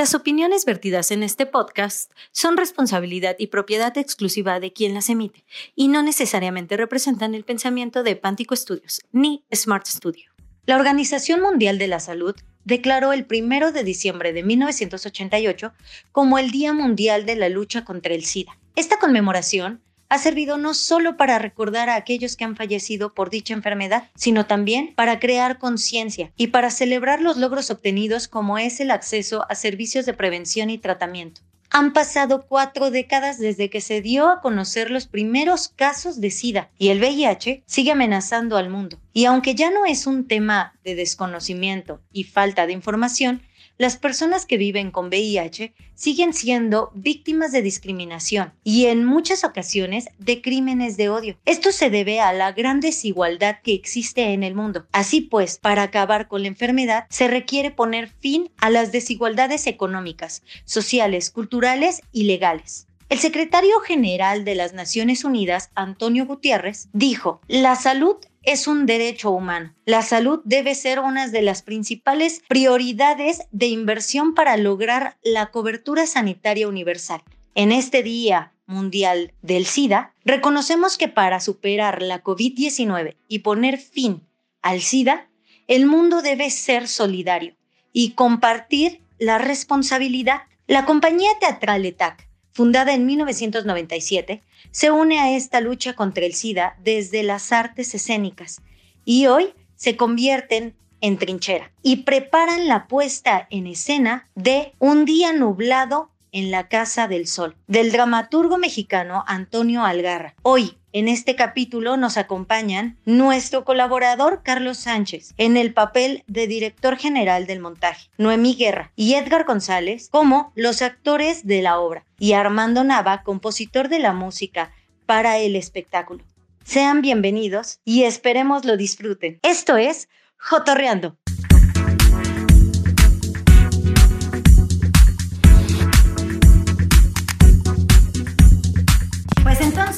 Las opiniones vertidas en este podcast son responsabilidad y propiedad exclusiva de quien las emite y no necesariamente representan el pensamiento de Pántico Studios ni Smart Studio. La Organización Mundial de la Salud declaró el 1 de diciembre de 1988 como el Día Mundial de la Lucha contra el SIDA. Esta conmemoración ha servido no solo para recordar a aquellos que han fallecido por dicha enfermedad, sino también para crear conciencia y para celebrar los logros obtenidos como es el acceso a servicios de prevención y tratamiento. Han pasado cuatro décadas desde que se dio a conocer los primeros casos de SIDA y el VIH sigue amenazando al mundo. Y aunque ya no es un tema de desconocimiento y falta de información, las personas que viven con VIH siguen siendo víctimas de discriminación y en muchas ocasiones de crímenes de odio. Esto se debe a la gran desigualdad que existe en el mundo. Así pues, para acabar con la enfermedad se requiere poner fin a las desigualdades económicas, sociales, culturales y legales. El secretario general de las Naciones Unidas, Antonio Gutiérrez, dijo, la salud es un derecho humano. La salud debe ser una de las principales prioridades de inversión para lograr la cobertura sanitaria universal. En este Día Mundial del SIDA, reconocemos que para superar la COVID-19 y poner fin al SIDA, el mundo debe ser solidario y compartir la responsabilidad. La compañía teatral ETAC fundada en 1997, se une a esta lucha contra el SIDA desde las artes escénicas y hoy se convierten en trinchera y preparan la puesta en escena de Un día nublado en la Casa del Sol, del dramaturgo mexicano Antonio Algarra. Hoy, en este capítulo nos acompañan nuestro colaborador Carlos Sánchez en el papel de director general del montaje, Noemí Guerra y Edgar González como los actores de la obra y Armando Nava, compositor de la música para el espectáculo. Sean bienvenidos y esperemos lo disfruten. Esto es Jotorreando.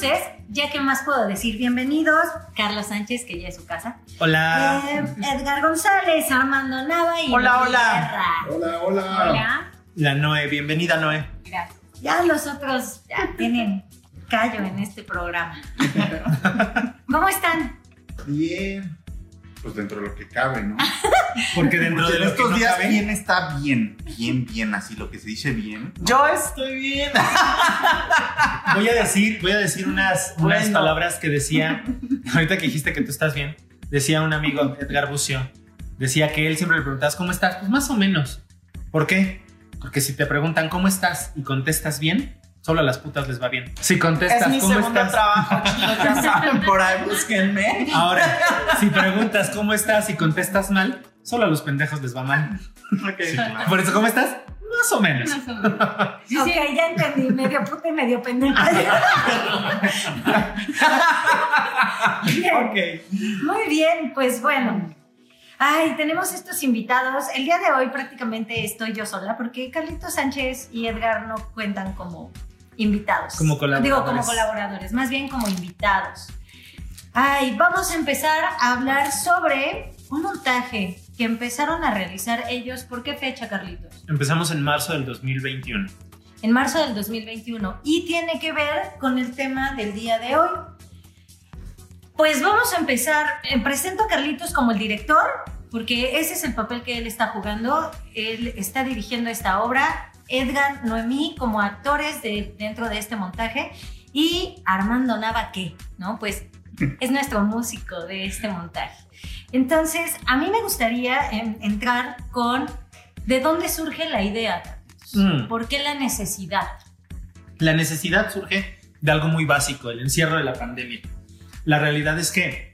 Entonces, ya que más puedo decir, bienvenidos, Carla Sánchez, que ya es su casa. Hola. Eh, Edgar González, Armando Nava y Hola, hola. Guerra. Hola, hola. Hola. La Noé, bienvenida Noé. Gracias. Ya los otros ya tienen callo en este programa. ¿Cómo están? Bien. Pues dentro de lo que cabe, ¿no? Porque dentro Porque de que estos no días cabe- bien está bien, bien, bien, así lo que se dice bien. Yo estoy bien. voy a decir, voy a decir unas, unas Bueno. palabras que decía, ahorita que dijiste que tú estás bien, decía un amigo, Edgar Bucio, decía que él siempre le preguntabas, ¿cómo estás? Pues más o menos. ¿Por qué? Porque si te preguntan, ¿cómo estás? y contestas bien, solo a las putas les va bien. Si contestas, Es mi ¿cómo segundo estás? trabajo, chicos, ya saben, por ahí búsquenme. Ahora, si preguntas cómo estás y contestas mal, solo a los pendejos les va mal. Por eso, ¿cómo estás? Más o menos. ok, ya entendí, medio puta y medio pendeja. Bien. Ok. Muy bien, pues bueno. Ay, tenemos estos invitados. El día de hoy prácticamente estoy yo sola porque Carlitos Sánchez y Edgar no cuentan como invitados. Como colaboradores. Digo, como colaboradores, más bien como invitados. Ay, vamos a empezar a hablar sobre un montaje que empezaron a realizar ellos. ¿Por qué fecha, Carlitos? Empezamos en marzo del 2021. en marzo del 2021 y tiene que ver con el tema del día de hoy. Pues vamos a empezar. Eh, presento a Carlitos como el director, porque ese es el papel que él está jugando. Él está dirigiendo esta obra. Edgar, Noemí como actores de, dentro de este montaje y Armando Nava, ¿qué? ¿No? Pues es nuestro músico de este montaje. Entonces, a mí me gustaría entrar con de dónde surge la idea. Mm. ¿Por qué la necesidad? La necesidad surge de algo muy básico, el encierro de la pandemia. La realidad es que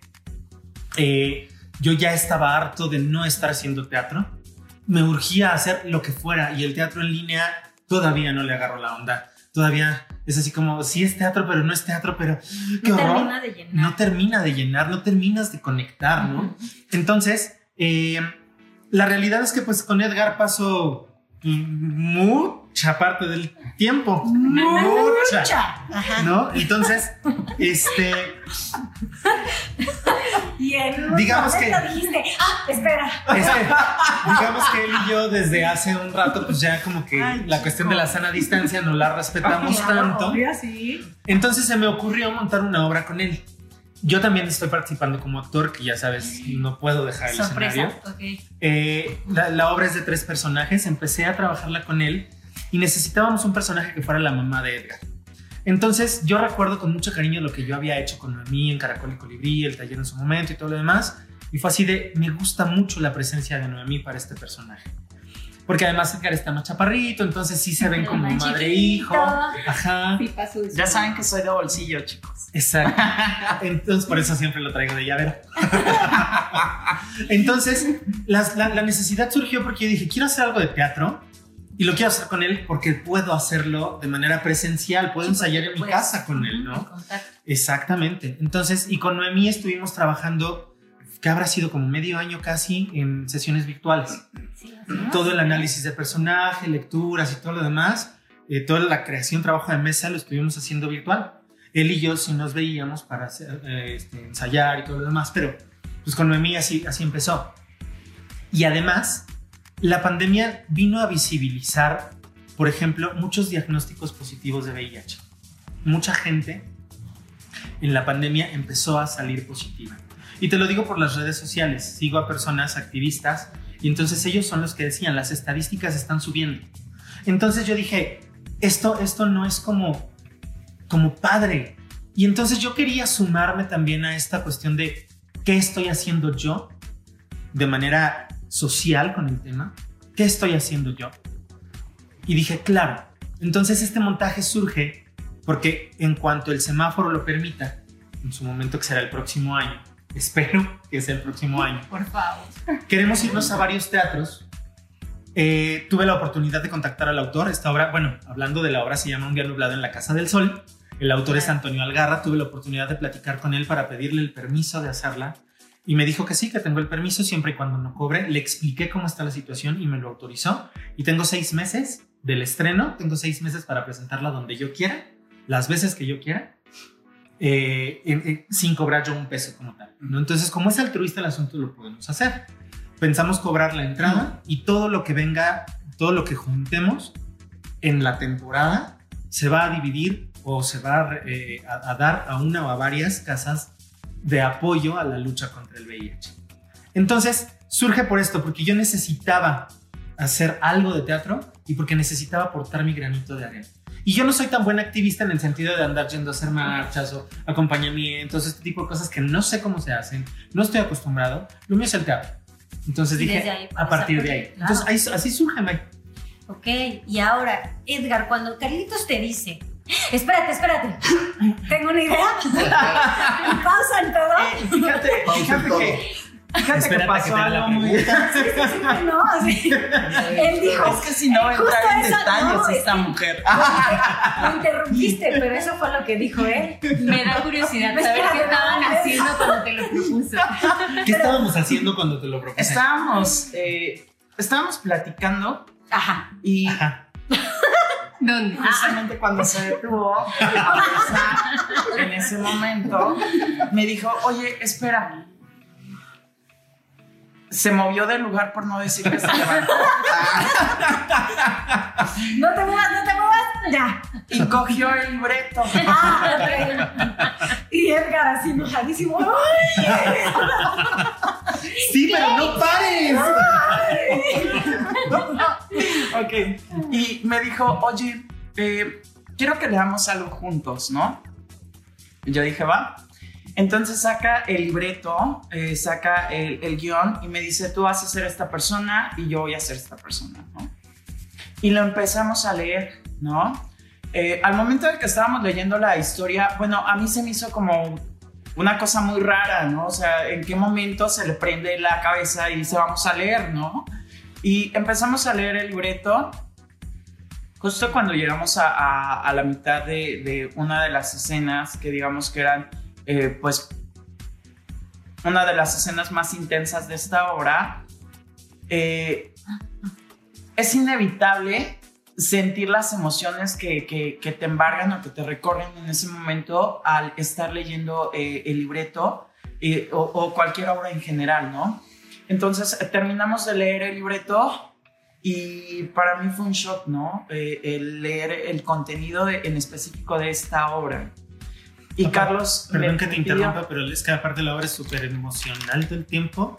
eh, yo ya estaba harto de no estar haciendo teatro. Me urgía hacer lo que fuera y el teatro en línea todavía no le agarro la onda. Todavía es así como, sí es teatro, pero no es teatro, pero qué No horror. termina de llenar. no termina de llenar, no terminas de conectar, ¿no? Entonces, eh, la realidad es que pues con Edgar paso mucha parte del tiempo. Mucha. Ajá. ¿No? Entonces, este. Y en Digamos que- dijiste, ah, espera. Es que, digamos que él y yo desde hace un rato, pues ya como que Ay, la cuestión de la sana distancia no la respetamos Claro, tanto. obvio, sí. Entonces se me ocurrió montar una obra con él. Yo también estoy participando como actor, que ya sabes, no puedo dejar el Sorpresa. escenario. Ok. Eh, la, la obra es de tres personajes. Empecé a trabajarla con él y necesitábamos un personaje que fuera la mamá de Edgar. Entonces yo recuerdo con mucho cariño lo que yo había hecho con Noemí en Caracol y Colibrí, el taller en su momento y todo lo demás. Y fue así de, me gusta mucho la presencia de Noemí para este personaje. Porque además Edgar está más chaparrito, entonces sí se ven como más madre e chiquito. hijo. Ajá. Sí. Ya saben que soy de bolsillo, chicos. Exacto. Entonces, por eso siempre lo traigo de llavero. Entonces, la, la necesidad surgió porque yo dije, quiero hacer algo de teatro y lo quiero hacer con él porque puedo hacerlo de manera presencial, puedo ensayar en mi Pues, casa con él, ¿no? contacto. Exactamente. Entonces, y con Noemí estuvimos trabajando, que habrá sido como medio año casi, en sesiones virtuales Sí, todo el análisis de personaje, lecturas y todo lo demás, eh, toda la creación, trabajo de mesa lo estuvimos haciendo virtual. Él y yo sí nos veíamos para hacer, eh, este, ensayar y todo lo demás, pero pues con Noemí así, así empezó. Y además, la pandemia vino a visibilizar, por ejemplo, muchos diagnósticos positivos de VIH. Mucha gente en la pandemia empezó a salir positiva. Y te lo digo por las redes sociales. Sigo a personas activistas y entonces ellos son los que decían, las estadísticas están subiendo. Entonces yo dije, esto, esto no es como, como padre. Y entonces yo quería sumarme también a esta cuestión de qué estoy haciendo yo de manera social con el tema. ¿Qué estoy haciendo yo? Y dije, claro. Entonces este montaje surge porque en cuanto el semáforo lo permita, en su momento que será el próximo año, espero que sea el próximo año, Por favor. queremos irnos a varios teatros. Eh, tuve la oportunidad de contactar al autor. Esta obra, bueno, hablando de la obra, se llama Un día nublado en la Casa del Sol. El autor es Antonio Algarra. Tuve la oportunidad de platicar con él para pedirle el permiso de hacerla. Y me dijo que sí, que tengo el permiso siempre y cuando no cobre. Le expliqué cómo está la situación y me lo autorizó. Y tengo seis meses del estreno. Tengo seis meses para presentarla donde yo quiera, las veces que yo quiera, eh, en- en- sin cobrar yo un peso como tal. ¿no? Entonces, como es altruista el asunto, lo podemos hacer. Pensamos cobrar la entrada y todo lo que venga, todo lo que juntemos en la temporada se va a dividir o se va a, eh, a- a dar a una o a varias casas de apoyo a la lucha contra el VIH. Entonces, surge por esto, porque yo necesitaba hacer algo de teatro y porque necesitaba aportar mi granito de arena. Y yo no soy tan buena activista en el sentido de andar yendo a hacer marchas o acompañamientos, este tipo de cosas que no sé cómo se hacen, no estoy acostumbrado. Lo mío es el teatro. Entonces Y dije, desde ahí a partir de ahí. claro. Entonces ahí- así surge, Mike. Ok, y ahora, Edgar, cuando Carlitos te dice, espérate, espérate, tengo una idea, y pausa en todo, Eh, fíjate, fíjate que, fíjate que Espérate pasó que haga la algo muy... no, así, él dijo, Es que si no entrar en detalles no, esta que- mujer. lo interrumpiste, pero eso fue lo que dijo él. Me da curiosidad saber qué estaban haciendo cuando te lo propuso. ¿Qué estábamos haciendo cuando te lo propuse? Estábamos, eh, estábamos platicando Ajá, y Ajá. ¿Dónde? justamente cuando se detuvo en ese momento, me dijo, oye, espera. Se movió del lugar por no decir que se levantó. no te muevas, no te muevas, ya. Y cogió el libreto. Ah. Y Edgar así enojadísimo, ¡ay! Sí, pero no pares. Ok. Y me dijo, oye, eh, quiero que leamos algo juntos, ¿no? Y yo dije, va. Entonces saca el libreto, eh, saca el, el guion y me dice, tú vas a ser esta persona y yo voy a ser esta persona, ¿no? Y lo empezamos a leer, ¿no? Eh, al momento de que estábamos leyendo la historia, bueno, a mí se me hizo como una cosa muy rara, ¿no? O sea, ¿en qué momento se le prende la cabeza y dice, vamos a leer, ¿no? Y empezamos a leer el libreto. Justo cuando llegamos a, a- a la mitad de, de una de las escenas que digamos que eran, eh, pues, una de las escenas más intensas de esta obra, eh, es inevitable sentir las emociones que, que- te embargan o que te recorren en ese momento al estar leyendo eh, el libreto, eh, o, cualquier obra en general, ¿no? Entonces terminamos de leer el libreto y para mí fue un shock, ¿no? El leer el contenido en específico de esta obra. Y Carlos... Perdón que te pidió- interrumpa, pero es que aparte la obra es súper emocional todo el tiempo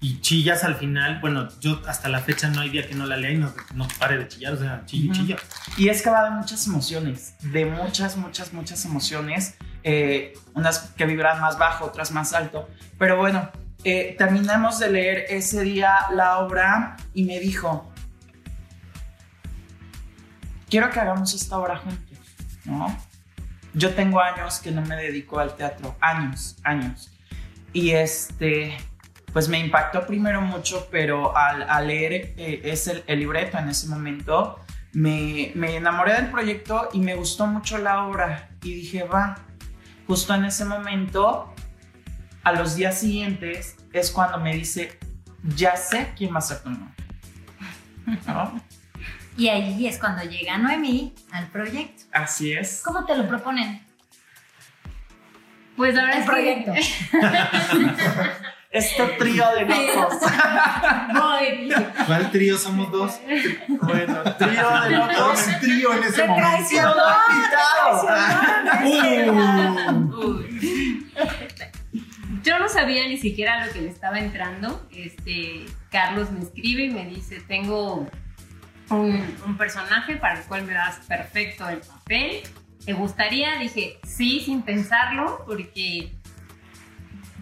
y chillas al final. Bueno, yo hasta la fecha no hay día que no la lea y no, no pare de chillar, o sea, chillo, Ujú. chillo. Y es que va de muchas emociones, de muchas, muchas, muchas emociones, eh, unas que vibran más bajo, otras más alto. Pero bueno, eh, terminamos de leer ese día la obra y me dijo, quiero que hagamos esta obra juntos, ¿no? Yo tengo años que no me dedico al teatro, años, años. Y este, pues me impactó primero mucho, pero al, al leer eh, ese, el libreto en ese momento, me, me enamoré del proyecto y me gustó mucho la obra. Y dije, va, justo en ese momento, a los días siguientes, es cuando me dice, ya sé quién va a ser tu novio. ¿No? Y ahí es cuando llega Noemí al proyecto. Así es. ¿Cómo te lo proponen? Pues ahora El es que- proyecto. Este trío de locos. Voy. ¿Cuál trío somos dos? bueno, trío de locos. un trío en ese ¡Me momento. Yo no sabía ni siquiera lo que le estaba entrando. Este, Carlos me escribe y me dice, tengo un, personaje para el cual me das perfecto el papel. ¿Te gustaría? Dije, sí, sin pensarlo, porque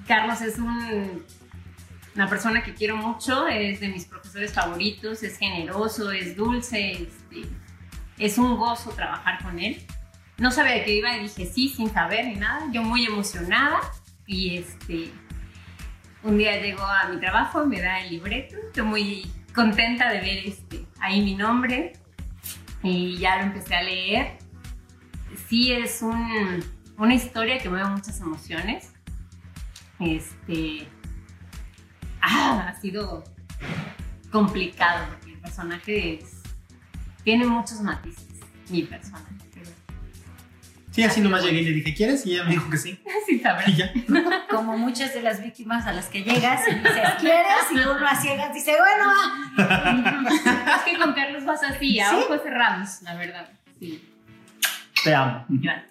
Carlos es un- una persona que quiero mucho, es de mis profesores favoritos, es generoso, es dulce, es un gozo trabajar con él. No sabía de qué iba y dije sí, sin saber ni nada. Yo muy emocionada y este, un día llegó a mi trabajo, me da el libreto, estoy muy contenta de ver este, ahí mi nombre y ya lo empecé a leer. Sí es un- una historia que mueve muchas emociones. Este, ah, ha sido complicado porque el personaje tiene muchos matices, mi personaje. Sí, así nomás llegué y le dije, ¿quieres? Y ella me dijo que sí. Sin saber. Y ya. Como muchas de las víctimas a las que llegas y dices, ¿quieres? Y uno a ciegas dice, bueno, es que con Carlos vas así, a ¿Sí? ojos cerrados, la verdad. Sí. Te amo.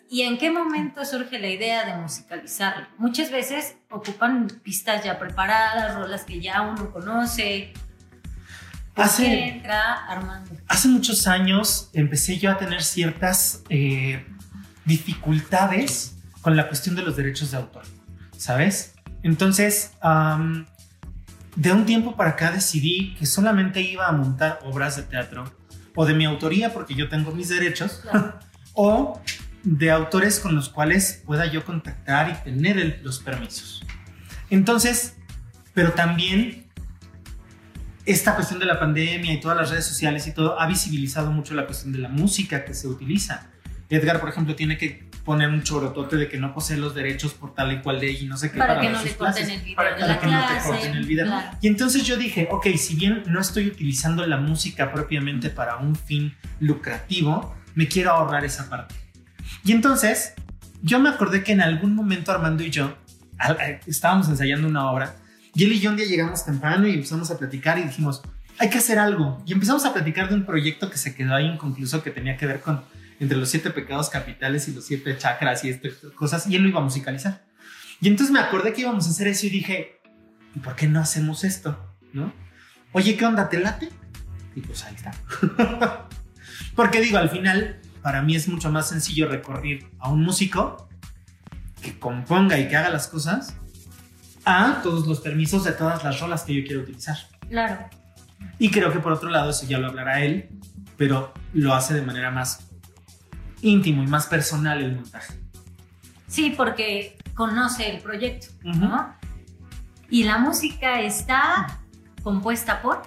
¿Y en qué momento surge la idea de musicalizarlo? Muchas veces ocupan pistas ya preparadas, rolas que ya uno conoce. ¿Por Hace- qué entra Armando? Hace muchos años empecé yo a tener ciertas eh, dificultades con la cuestión de los derechos de autor, ¿sabes? Entonces, am, de un tiempo para acá decidí que solamente iba a montar obras de teatro o de mi autoría porque yo tengo mis derechos Claro. o de autores con los cuales pueda yo contactar y tener el- los permisos. Entonces, pero también esta cuestión de la pandemia y todas las redes sociales y todo ha visibilizado mucho la cuestión de la música que se utiliza. Edgar, por ejemplo, tiene que poner un chorotote de que no posee los derechos por tal y cual ley y no sé qué Para que dar no le corten clases. el video Para de que la Para que no te corten el video. Claro. Y entonces yo dije, ok, si bien no estoy utilizando la música propiamente para un fin lucrativo, me quiero ahorrar esa parte. Y entonces yo me acordé que en algún momento Armando y yo eh, estábamos ensayando una obra y él y yo un día llegamos temprano y empezamos a platicar y dijimos, hay que hacer algo. Y empezamos a platicar de un proyecto que se quedó ahí inconcluso que tenía que ver con entre los siete pecados capitales y los siete chakras y estas cosas y él lo iba a musicalizar. Y entonces me acordé que íbamos a hacer eso y dije, ¿y por qué no hacemos esto? ¿No? Oye, ¿qué onda? ¿Te late? Y pues ahí está. Porque digo, al final, para mí es mucho más sencillo recurrir a un músico que componga y que haga las cosas a todos los permisos de todas las rolas que yo quiero utilizar. Claro. Y creo que por otro lado, eso ya lo hablará él, pero lo hace de manera más íntimo y más personal el montaje. Sí, porque conoce el proyecto. ¿no? Y la música está compuesta por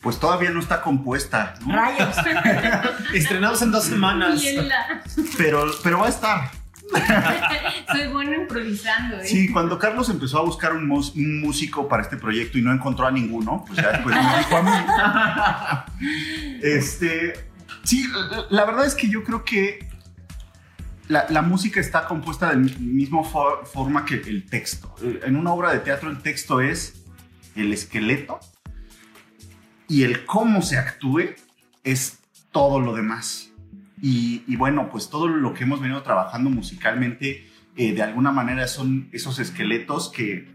Pues todavía no está compuesta, ¿no? rayos. Estrenamos en dos semanas. Pero, pero va a estar. Soy bueno improvisando, ¿eh? Sí, cuando Carlos empezó a buscar un, músico para este proyecto y no encontró a ninguno, pues ya después me dijo a mí. Este, sí, la- la verdad es que yo creo que la, la música está compuesta de mi- misma for- forma que el texto. En una obra de teatro el texto es el esqueleto y el cómo se actúe es todo lo demás. Y, y bueno, pues todo lo que hemos venido trabajando musicalmente, eh, de alguna manera son esos esqueletos que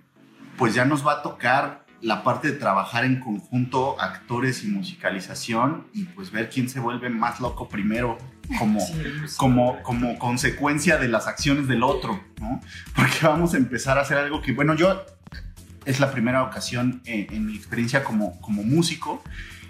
pues ya nos va a tocar la parte de trabajar en conjunto actores y musicalización y pues ver quién se vuelve más loco primero como, como, como consecuencia de las acciones del otro, ¿no? Porque vamos a empezar a hacer algo que, bueno, yo es la primera ocasión en mi experiencia como, como músico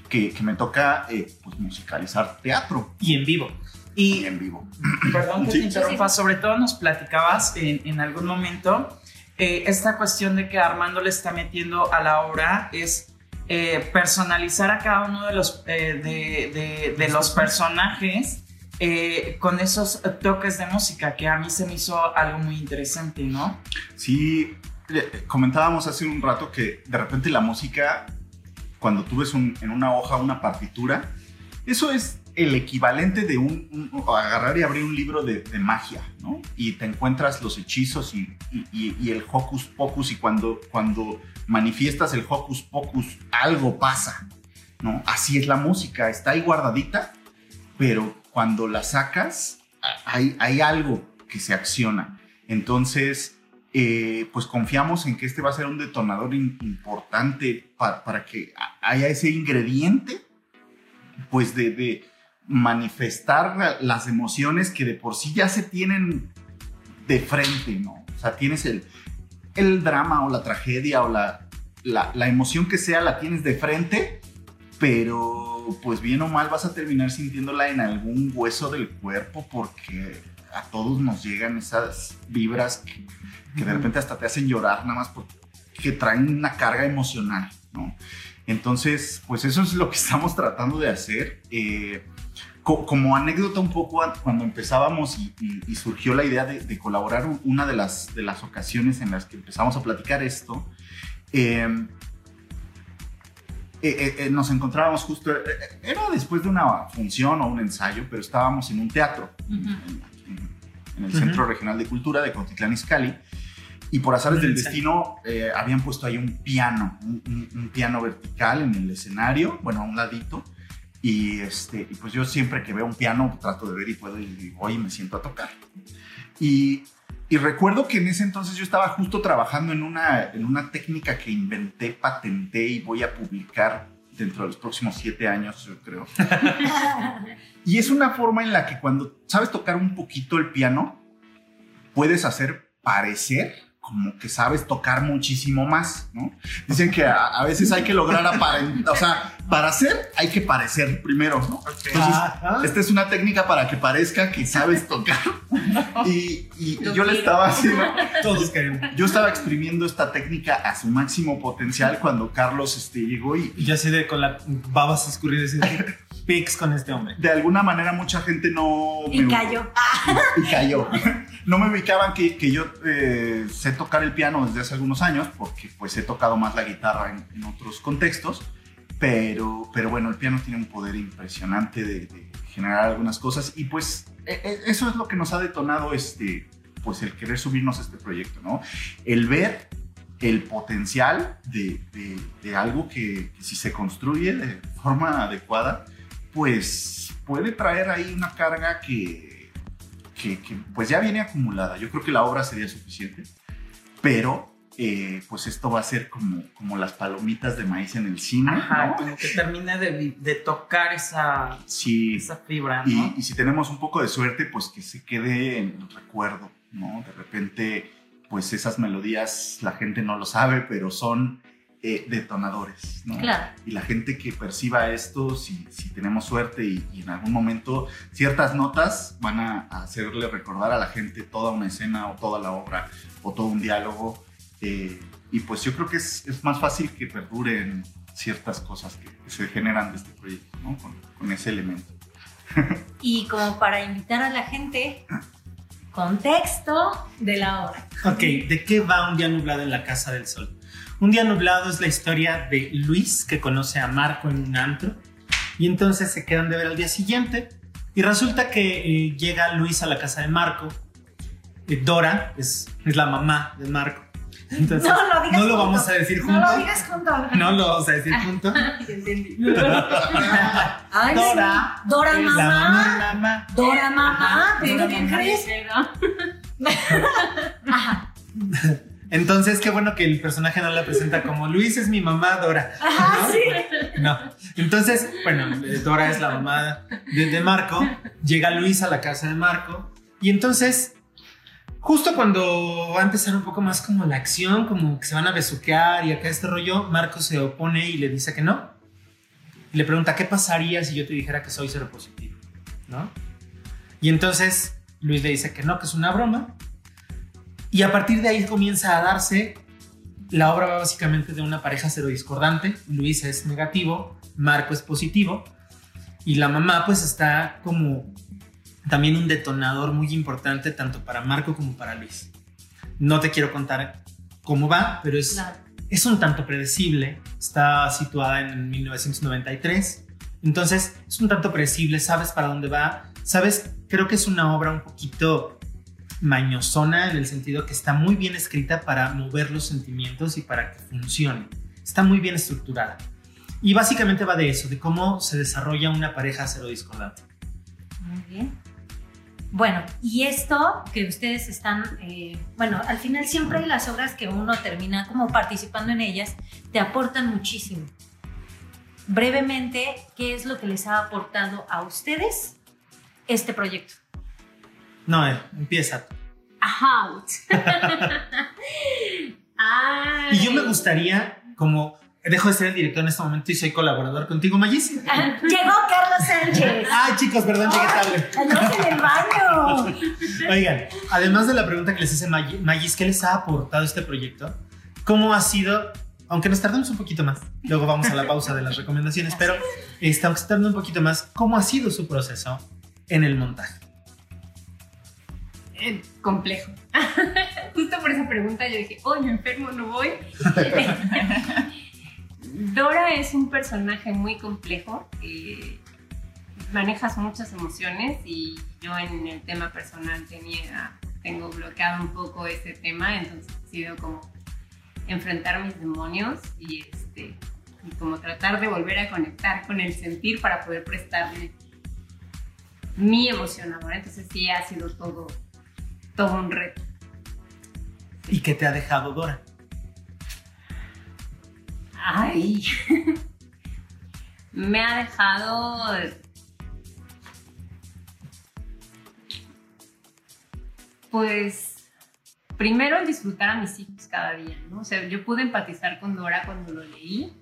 que, que me toca eh, pues, musicalizar teatro Y en vivo. y Y en vivo. perdón que Sí. te interrumpa, sobre todo nos platicabas en, en algún momento eh, esta cuestión de que Armando le está metiendo a la obra es eh, personalizar a cada uno de los, eh, de, de- los personajes eh, con esos toques de música que a mí se me hizo algo muy interesante, ¿no? Sí, comentábamos hace un rato que de repente la música, cuando tú ves en una hoja una partitura, eso es el equivalente de un, agarrar y abrir un libro de, de magia, ¿no? Y te encuentras los hechizos y, y- el hocus pocus y cuando, cuando manifiestas el hocus pocus algo pasa, ¿no? Así es la música, está ahí guardadita, pero cuando la sacas hay, hay algo que se acciona. Entonces, eh, pues confiamos en que este va a ser un detonador importante pa- para que haya ese ingrediente, pues de manifestar la- las emociones que de por sí ya se tienen de frente, ¿no? O sea, tienes el, el drama o la tragedia o la, la, la emoción que sea, la tienes de frente, pero pues bien o mal vas a terminar sintiéndola en algún hueso del cuerpo porque a todos nos llegan esas vibras que, que de repente hasta te hacen llorar nada más porque traen una carga emocional, ¿no? Entonces, pues eso es lo que estamos tratando de hacer. Eh, co- como anécdota un poco, cuando empezábamos y, y- y surgió la idea de, de colaborar, una de las, de las ocasiones en las que empezamos a platicar esto, eh, eh, eh, eh, nos encontrábamos justo, eh, eh, era después de una función o un ensayo, pero estábamos en un teatro, en, en- en el Ujú. Centro Regional de Cultura de Contitlán Izcalli, y por azares del destino eh, habían puesto ahí un piano, un, un- un piano vertical en el escenario, bueno, a un ladito, y, este, y pues yo siempre que veo un piano trato de ver y puedo y digo, oye, me siento a tocar. Y, y recuerdo que en ese entonces yo estaba justo trabajando en una, en una técnica que inventé, patenté y voy a publicar dentro de los próximos siete años, yo creo. y es una forma en la que cuando sabes tocar un poquito el piano, puedes hacer parecer como que sabes tocar muchísimo más, ¿no? Dicen que a, a veces hay que lograr aparentar, o sea, para hacer hay que parecer primero, ¿no? Entonces, Ajá. esta es una técnica para que parezca que sabes tocar. Y, y- y yo le estaba haciendo, Todos queremos. yo estaba exprimiendo esta técnica a su máximo potencial cuando Carlos este, llegó y Y yo así de con la babas escurridas pics con este hombre. de alguna manera mucha gente no... Y me- cayó. y cayó. No me ubicaban que, que yo eh, sé tocar el piano desde hace algunos años, porque pues he tocado más la guitarra en, en otros contextos, pero, pero bueno, el piano tiene un poder impresionante de, de generar algunas cosas y pues e- e- eso es lo que nos ha detonado este, pues el querer subirnos a este proyecto, ¿no? El ver el potencial de, de- de algo que, que si se construye de forma adecuada, pues puede traer ahí una carga que, que, que, pues ya viene acumulada. Yo creo que la obra sería suficiente, pero eh, pues esto va a ser como, como las palomitas de maíz en el cine, Ajá, ¿no? como que termine de, de tocar esa, Sí, esa fibra, y, ¿no? y si tenemos un poco de suerte, pues que se quede en el recuerdo, ¿no? De repente, pues esas melodías la gente no lo sabe, pero son eh, detonadores, ¿no? Claro. Y la gente que perciba esto, si, si tenemos suerte y, y en algún momento ciertas notas van a, a hacerle recordar a la gente toda una escena o toda la obra o todo un diálogo. Eh, y pues yo creo que es, es más fácil que perduren ciertas cosas que, que se generan de este proyecto, ¿no? Con, con ese elemento. Y como para invitar a la gente, contexto de la obra. Ok, ¿de qué va un día nublado en la Casa del Sol? Un día nublado es la historia de Luis que conoce a Marco en un antro y entonces se quedan de ver al día siguiente Y resulta que eh, llega Luis a la casa de Marco. Eh, Dora es, es la mamá de Marco. Entonces, No lo digas no lo junto. vamos a decir No juntos. lo digas junto. No lo vamos a decir juntos. Entendí. Ay, Dora. sí. Dora La mamá. mamá. Mamá. Dora mamá. ¿Pero qué mamá. crees? Ajá. Entonces, qué bueno que el personaje no la presenta como Luis es mi mamá, Dora. Ajá, ¿no? sí. No. Entonces, bueno, eh, Dora es la mamá de, de Marco. Llega Luis a la casa de Marco. Y entonces, justo cuando va a empezar un poco más como la acción, como que se van a besuquear y acá este rollo, Marco se opone y le dice que no. Y le pregunta, ¿qué pasaría si yo te dijera que soy seropositivo? ¿No? Y entonces Luis le dice que no, que es una broma. Y a partir de ahí comienza a darse la obra va básicamente de una pareja serodiscordante. Luis es negativo, Marco es positivo. Y la mamá pues está como también un detonador muy importante tanto para Marco como para Luis. No te quiero contar cómo va, pero es, Claro. es un tanto predecible. Está situada en 1993. Entonces es un tanto predecible, sabes para dónde va. Sabes, creo que es una obra un poquito mañosona en el sentido que está muy bien escrita para mover los sentimientos y para que funcione. Está muy bien estructurada. Y básicamente va de eso, de cómo se desarrolla una pareja serodiscordante. Muy bien. Bueno, y esto que ustedes están, eh, bueno, al final siempre las obras que uno termina como participando en ellas te aportan muchísimo. Brevemente, ¿qué es lo que les ha aportado a ustedes este proyecto? No, eh, empieza. Ajá. Y yo me gustaría, como dejo de ser el director en este momento y soy colaborador contigo, Magis. Llegó Carlos Sánchez. Ay, chicos, perdón, llegué tarde. Andamos en el baño. Oigan, además de la pregunta que les hice Magis, ¿qué les ha aportado este proyecto? ¿Cómo ha sido? Aunque nos tardemos un poquito más, luego vamos a la pausa de las recomendaciones, pero este, aunque se tarde un poquito más, ¿cómo ha sido su proceso en el montaje? Eh, complejo. Justo por esa pregunta yo dije, oye, enfermo, no voy. Dora es un personaje muy complejo. eh, manejas muchas emociones y yo en el tema personal tenía, tengo bloqueado un poco ese tema, entonces ha sido como enfrentar mis demonios y, este, y como tratar de volver a conectar con el sentir para poder prestarle mi emoción ahora. Entonces sí ha sido todo, todo un reto. ¿Y qué te ha dejado Dora? Ay, me ha dejado pues primero el disfrutar a mis hijos cada día, ¿no? O sea, yo pude empatizar con Dora cuando lo leí,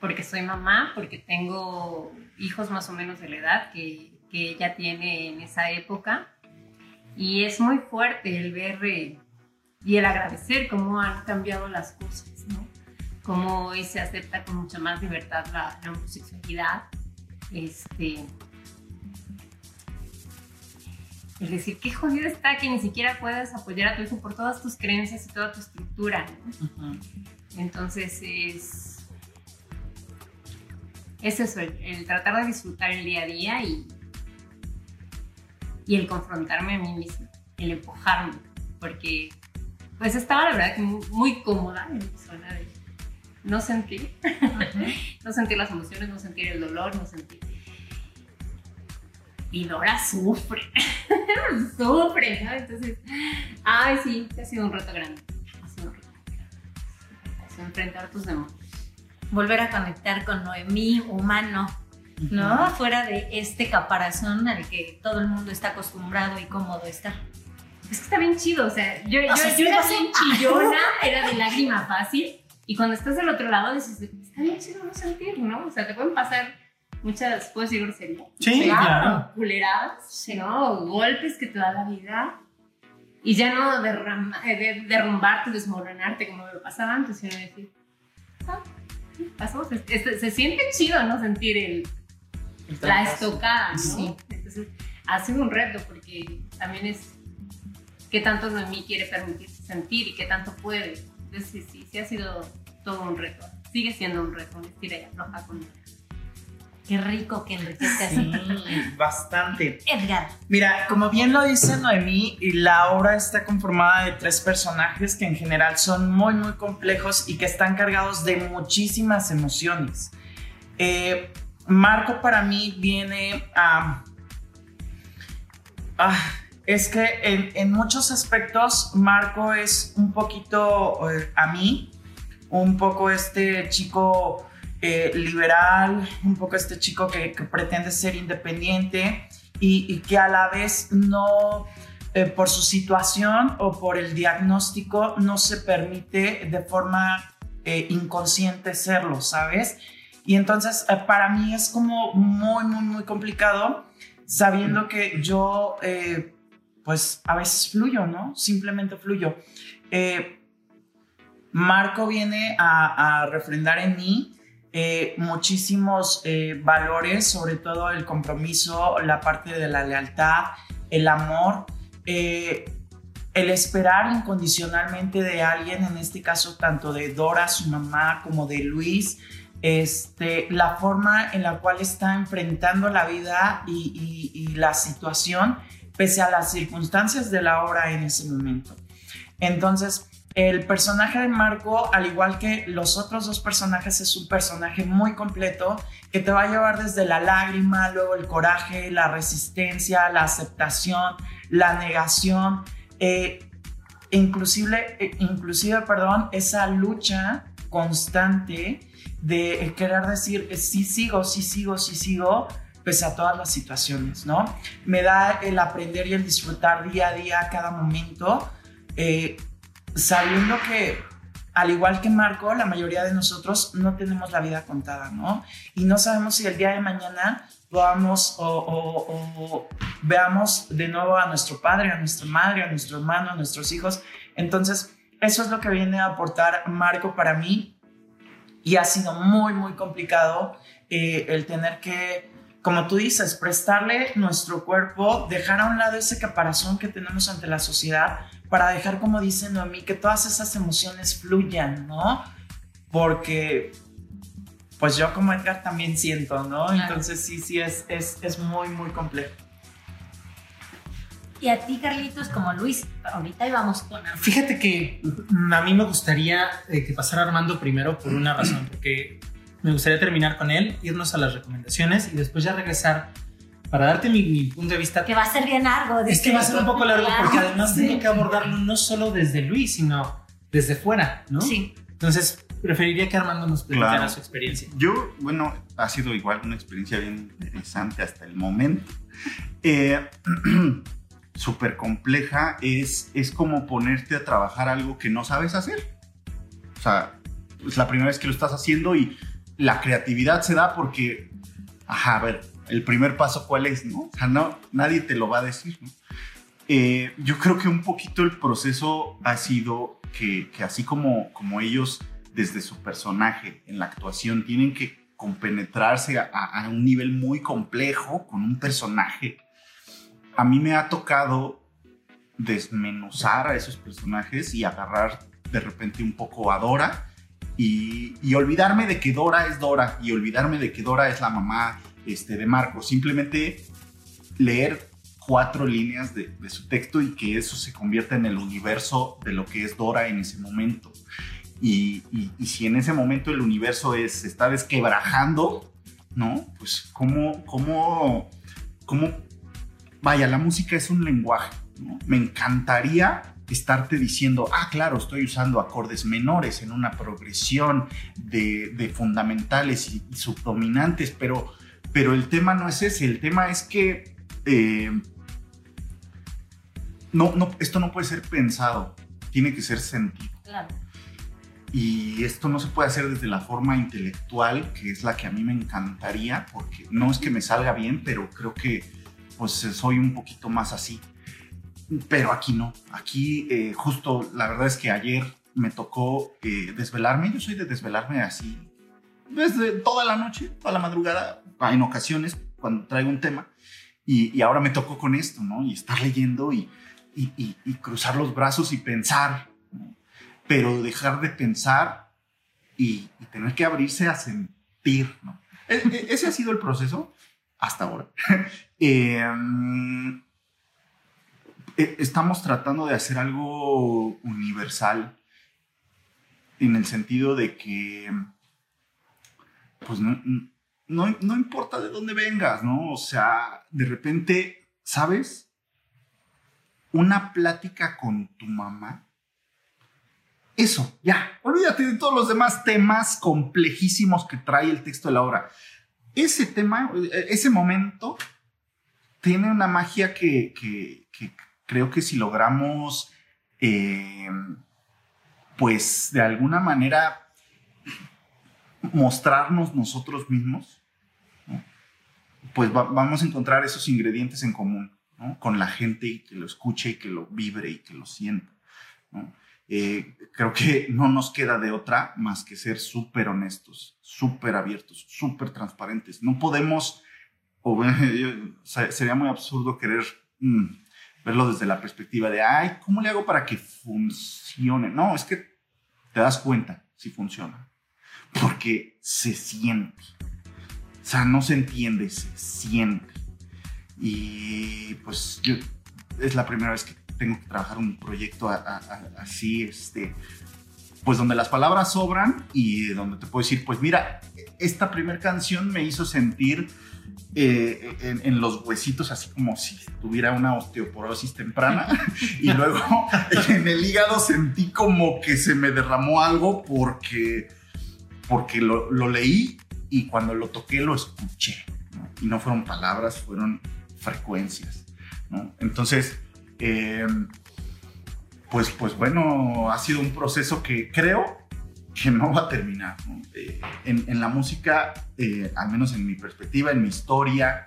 porque soy mamá, porque tengo hijos más o menos de la edad que, que ella tiene en esa época. Y es muy fuerte el ver eh, y el agradecer cómo han cambiado las cosas. Cómo hoy se acepta con mucha más libertad la, la homosexualidad. Este, el decir, qué jodido está que ni siquiera puedas apoyar a tu hijo por todas tus creencias y toda tu estructura. Entonces es, es eso, el, el tratar de disfrutar el día a día y, y el confrontarme a mí misma, el empujarme, porque pues estaba la verdad que muy, muy cómoda en mi zona de no sentir, no sentir las emociones, no sentir el dolor, no sentir... Y Dora sufre, sufre, ¿no? Entonces, ay, sí, ha sido un reto grande, ha sido un reto grande. Enfrentar tus demonios. Volver a conectar con Noemí humano, ¿no? Fuera de este caparazón al que todo el mundo está acostumbrado y cómodo estar. Es que está bien chido, o sea, yo, O yo, sea, yo era bien chillona, era de lágrima fácil, y cuando estás del otro lado dices, está bien chido no sentir, ¿no? O sea, te pueden pasar muchas, ¿puedo decir grosería? Sí, claro. Culeradas, ¿no? Golpes que te da la vida, y ya no derrama- eh, de- derrumbarte, desmoronarte como me pasaba antes, sino decir, ah, sí, pasó, se, se- se siente chido, ¿no? Sentir el, la estocada, ¿no? Sí. Entonces, ha sido un reto porque también es qué tanto Noemí quiere permitirse sentir y qué tanto puede. Entonces, sí, sí, sí ha sido todo un reto. Sigue siendo un reto, un estira y afloja con. Qué rico que enriquece así. Sí, bastante. Edgar, Mira, como bien lo dice Noemí, y la obra está conformada de tres personajes que en general son muy, muy complejos y que están cargados de muchísimas emociones. Eh, Marco para mí viene a... ah, es que en, muchos aspectos Marco es un poquito eh, a mí, un poco este chico eh, liberal, un poco este chico que, pretende ser independiente y, que a la vez no, eh, por su situación o por el diagnóstico, no se permite de forma inconsciente serlo, ¿sabes? Y entonces para mí es como muy, muy, muy complicado sabiendo que yo, pues a veces fluyo, ¿no? Simplemente fluyo. Eh, Marco viene a, refrendar en mí eh, muchísimos eh, valores, sobre todo el compromiso, la parte de la lealtad, el amor, el esperar incondicionalmente de alguien, en este caso tanto de Dora, su mamá, como de Luis, este, la forma en la cual está enfrentando la vida y la situación pese a las circunstancias de la obra en ese momento. Entonces, el personaje de Marco, al igual que los otros dos personajes, es un personaje muy completo que te va a llevar desde la lágrima, luego el coraje, la resistencia, la aceptación, la negación, eh, inclusive, eh, inclusive, perdón, esa lucha constante de querer decir eh, sí sigo, sí sigo, sí sigo, pese a todas las situaciones, ¿no? Me da el aprender y el disfrutar día a día, cada momento, eh, sabiendo que, al igual que Marco, la mayoría de nosotros no tenemos la vida contada, ¿no? Y no sabemos si el día de mañana podamos o, veamos de nuevo a nuestro padre, a nuestra madre, a nuestro hermano, a nuestros hijos. Entonces, eso es lo que viene a aportar Marco para mí y ha sido muy, muy complicado eh, el tener que, como tú dices, prestarle nuestro cuerpo, dejar a un lado ese caparazón que tenemos ante la sociedad para dejar, como dice Noemí, que todas esas emociones fluyan, ¿no? Porque, pues yo como Edgar también siento, ¿no? Claro. Entonces sí, sí, es, es, es muy, muy complejo. y a ti, Carlitos, como Luis, ahorita íbamos con Armando. Fíjate que a mí me gustaría eh, que pasara Armando primero por una razón, porque me gustaría terminar con él, irnos a las recomendaciones y después ya regresar para darte mi, mi punto de vista. Que va a ser bien largo. Es que va a ser un poco largo porque además Sí. tengo que abordarlo no solo desde Luis, sino desde fuera, ¿no? Sí. Entonces, preferiría que Armando nos platicara Claro. su experiencia. Yo, bueno, ha sido igual una experiencia bien interesante hasta el momento. Eh, Súper compleja, es, es como ponerte a trabajar algo que no sabes hacer. O sea, es la primera vez que lo estás haciendo y la creatividad se da porque, ajá, a ver, el primer paso cuál es, ¿no? O sea, no, nadie te lo va a decir. Eh, yo creo que un poquito el proceso ha sido que, que así como, como ellos desde su personaje en la actuación tienen que compenetrarse a, a- a un nivel muy complejo con un personaje. A mí me ha tocado desmenuzar a esos personajes y agarrar de repente un poco a Dora y, olvidarme de que Dora es Dora y olvidarme de que Dora es la mamá este, de Marco. Simplemente leer cuatro líneas de, su texto y que eso se convierta en el universo de lo que es Dora en ese momento. Y, si en ese momento el universo es, se está desquebrajando, ¿no? Pues cómo, cómo, cómo, vaya, la música es un lenguaje. Me encantaría estarte diciendo, ah, claro, estoy usando acordes menores en una progresión de, de fundamentales y, y subdominantes, pero, pero el tema no es ese, el tema es que eh, no, no, esto no puede ser pensado, tiene que ser sentido. Claro. Y esto no se puede hacer desde la forma intelectual, que es la que a mí me encantaría, porque no es que me salga bien, pero creo que pues soy un poquito más así. Pero aquí no. Aquí eh, justo la verdad es que ayer me tocó eh, desvelarme. Yo soy de desvelarme así desde toda la noche, toda la madrugada, en ocasiones cuando traigo un tema. Y, ahora me tocó con esto, ¿no? Y estar leyendo y, y- cruzar los brazos y pensar, pero dejar de pensar y, tener que abrirse a sentir, ¿no? E- e- ese ha sido el proceso hasta ahora. Eh, estamos tratando de hacer algo universal en el sentido de que, pues no, no, no importa de dónde vengas, ¿no? O sea, de repente, ¿sabes? Una plática con tu mamá. Eso, ya, olvídate de todos los demás temas complejísimos que trae el texto de la obra. Ese tema, eh, ese momento, tiene una magia que- que creo que si logramos, eh, pues de alguna manera, mostrarnos nosotros mismos, ¿no? pues va- vamos a encontrar esos ingredientes en común, ¿no? Con la gente y que lo escuche y que lo vibre y que lo sienta, ¿no? Eh, creo que no nos queda de otra más que ser súper honestos, súper abiertos, súper transparentes. No podemos, o sería muy absurdo querer mm, verlo desde la perspectiva de, ay, ¿cómo le hago para que funcione? No, es que te das cuenta si funciona, porque se siente. O sea, no se entiende, se siente. Y pues yo, es la primera vez que tengo que trabajar un proyecto así, este, pues donde las palabras sobran y donde te puedo decir, pues mira, esta primera canción me hizo sentir eh, en, los huesitos así como si tuviera una osteoporosis temprana y luego en el hígado sentí como que se me derramó algo porque, porque lo, lo leí y cuando lo toqué lo escuché. Y no fueron palabras, fueron frecuencias. ¿no? Entonces, eh, pues, pues bueno, ha sido un proceso que creo que no va a terminar. Eh, en, la música, eh, al menos en mi perspectiva, en mi historia,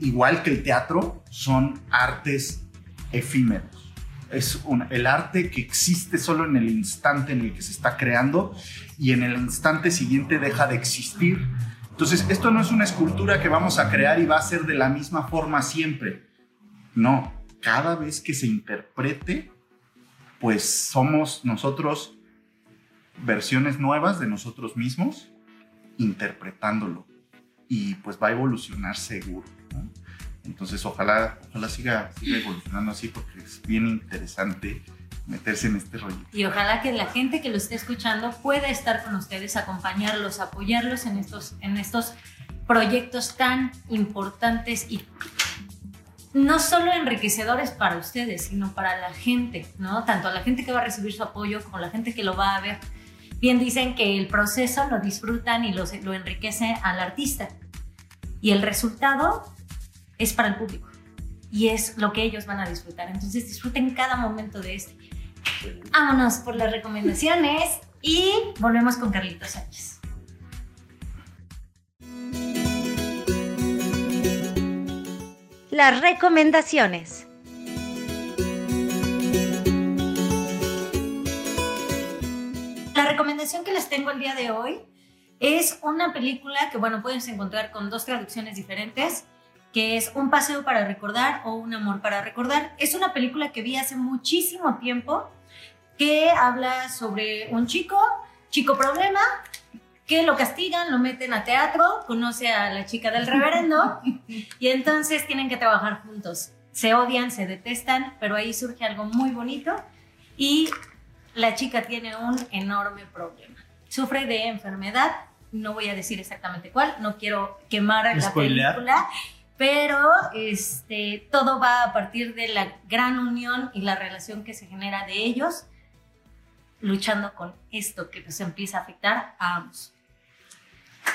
igual que el teatro, son artes efímeros. Es el arte que existe solo en el instante en el que se está creando y en el instante siguiente deja de existir. Entonces, esto no es una escultura que vamos a crear y va a ser de la misma forma siempre. No, cada vez que se interprete, pues somos nosotros versiones nuevas de nosotros mismos interpretándolo y pues va a evolucionar seguro. Entonces ojalá, ojalá siga, siga evolucionando así porque es bien interesante meterse en este rollo. Y ojalá que la gente que lo esté escuchando pueda estar con ustedes, acompañarlos, apoyarlos en estos, en estos proyectos tan importantes y no solo enriquecedores para ustedes, sino para la gente, ¿no? Tanto la gente que va a recibir su apoyo como la gente que lo va a ver. Bien dicen que el proceso lo disfrutan y lo, lo enriquece al artista. Y el resultado es para el público. Y es lo que ellos van a disfrutar. Entonces disfruten cada momento de este. Vámonos por las recomendaciones y volvemos con Carlitos Sánchez. Las recomendaciones. La recomendación que les tengo el día de hoy es una película que, bueno, puedes encontrar con dos traducciones diferentes, que es Un paseo para recordar o Un amor para recordar. Es una película que vi hace muchísimo tiempo que habla sobre un chico, chico problema, que lo castigan, lo meten a teatro, conoce a la chica del reverendo y entonces tienen que trabajar juntos. Se odian, se detestan, pero ahí surge algo muy bonito y la chica tiene un enorme problema. Sufre de enfermedad, no voy a decir exactamente cuál, no quiero quemar la Spoilear. película, pero este, todo va a partir de la gran unión y la relación que se genera de ellos luchando con esto que nos empieza a afectar a ambos.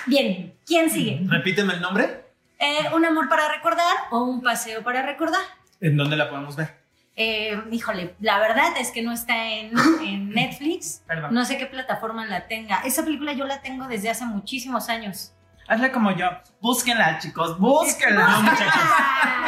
Bien, ¿quién sigue? Repíteme el nombre. Eh, ¿Un amor para recordar o un paseo para recordar? ¿En dónde la podemos ver? Eh, híjole, la verdad es que no está en, en Netflix. Perdón. No sé qué plataforma la tenga. Esa película yo la tengo desde hace muchísimos años. Hazle como yo. Búsquenla, chicos. Búsquenla. No, muchachos.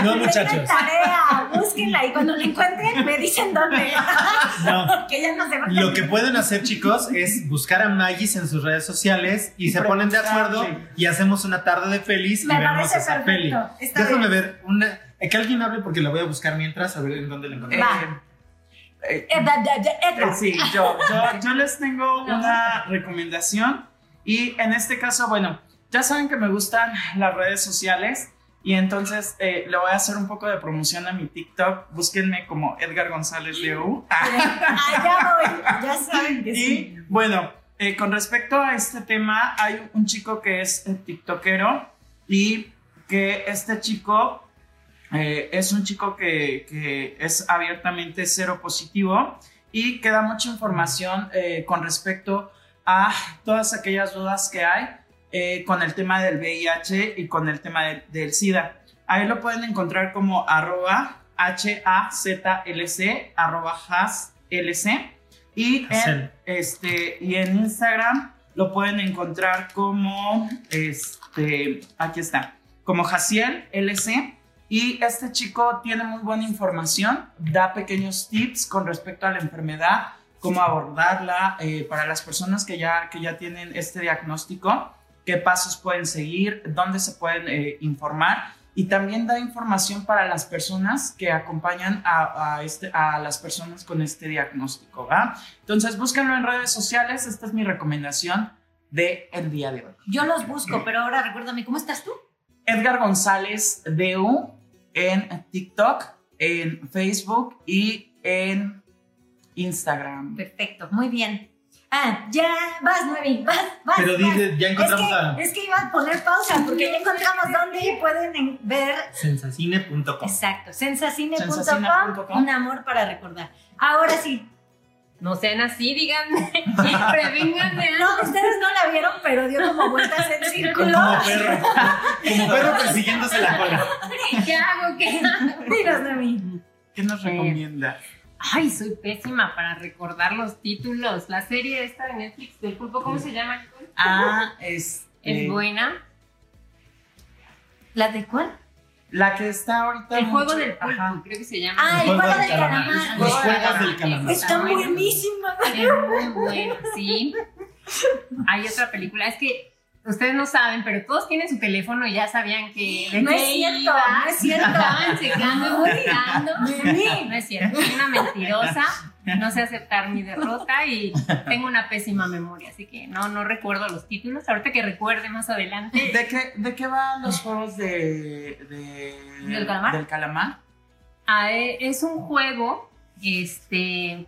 No, muchachos. tarea, búsquenla y cuando la encuentren me dicen dónde. No. Porque ya no se va a Lo que pueden hacer, chicos, es buscar a Magis en sus redes sociales y, Y se ponen de acuerdo y hacemos una tarde de pelis Me y vemos esa peli. Está Déjame bien. ver una. eh, Que alguien hable porque la voy a buscar mientras a ver en dónde la encontré. Eh, eh. Eh, Sí, yo, yo, yo les tengo una recomendación Y en este caso, bueno, ya saben que me gustan las redes sociales y entonces eh, le voy a hacer un poco de promoción a mi TikTok. Búsquenme como Edgar González Leu. Allá voy, ya saben que Y sí. bueno, eh, con respecto a este tema, hay un chico que es eh, TikTokero y que este chico eh, es un chico que, que es abiertamente cero positivo y que da mucha información con respecto a todas aquellas dudas que hay eh, con el tema del VIH y con el tema del- del SIDA. Ahí lo pueden encontrar como arroba H-A-Z-L-C, arroba HASLC. Y en, este, y en Instagram lo pueden encontrar como, este, aquí está, como Jaciel LC. Y este chico tiene muy buena información, da pequeños tips con respecto a la enfermedad, cómo abordarla eh, para las personas que ya, que ya tienen este diagnóstico, qué pasos pueden seguir, dónde se pueden eh, informar y también da información para las personas que acompañan a, a este, a las personas con este diagnóstico. ¿va? Entonces búsquenlo en redes sociales, esta es mi recomendación del el día de hoy. Yo los busco, pero ahora recuérdame, ¿cómo estás tú? Edgar González DU en TikTok, en Facebook y en Instagram. Perfecto, muy bien. Ah, ya, vas, Nuevi, vas, vas. Pero vas. dice, ya encontramos es a que, es que iba a poner pausa porque ya encontramos dónde pueden en- ver. sensacine.com. Exacto, sensacine.com, un amor para recordar. Ahora sí, No sean así, díganme. Prevénganme. no, ustedes no la vieron, pero dio como vueltas en círculo. Como perro. Como perro persiguiéndose la cola. ¿Qué hago? ¿Qué hago? Dinos. ¿Qué nos recomienda? Ay, soy pésima para recordar los títulos. La serie esta de Netflix del pulpo, ¿cómo se llama? Ah, es, Es buena. ¿La de cuál? la que está ahorita. El juego mucho- del pulpo, Ajá. creo que se llama. Ah, el Juego juego del del calamar. calamar. Los juegos del calamar. Está buenísima. Es muy buena, sí. Hay otra película, es que ustedes no saben, pero todos tienen su teléfono y ya sabían que. de No es cierto, iba. no es cierto. Estaban. Neni. No es cierto, soy una mentirosa, no sé aceptar mi derrota y tengo una pésima memoria, así que no, no recuerdo los títulos. Ahorita que recuerde más adelante. ¿De qué, ¿De qué van los juegos de, de- ¿Del calamar? Del calamar? Ah, eh, es un juego este,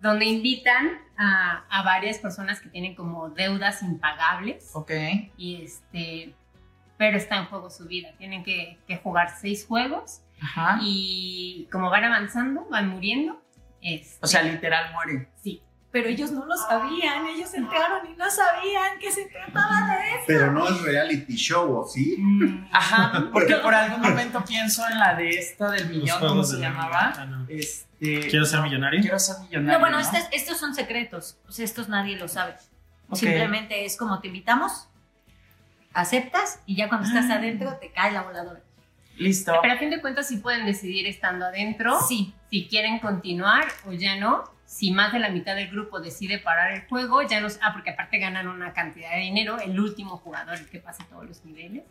donde invitan a, a varias personas que tienen como deudas impagables. Ok. y este pero está en juego su vida tienen que, que jugar seis juegos Ajá. y como van avanzando van muriendo este, O sea, literal muere. sí Pero ellos no lo sabían, ellos entraron y no sabían que se trataba de eso. Pero no es reality show, ¿o sí? Mm, Ajá, porque por algún momento pienso en la de esta del millón, ¿cómo se llamaba? Ah, no. Este, ¿Quiero ser millonario? Quiero ser millonario. No, bueno, ¿no? estos, estos son secretos. O sea, estos nadie lo sabe. Ok. Simplemente es como te invitamos, aceptas y ya cuando estás Ah. adentro te cae la voladora. Listo. pero a fin de cuentas sí pueden decidir estando adentro Sí. si quieren continuar o ya no si más de la mitad del grupo decide parar el juego ya no ah porque aparte ganan una cantidad de dinero el último jugador el que pase todos los niveles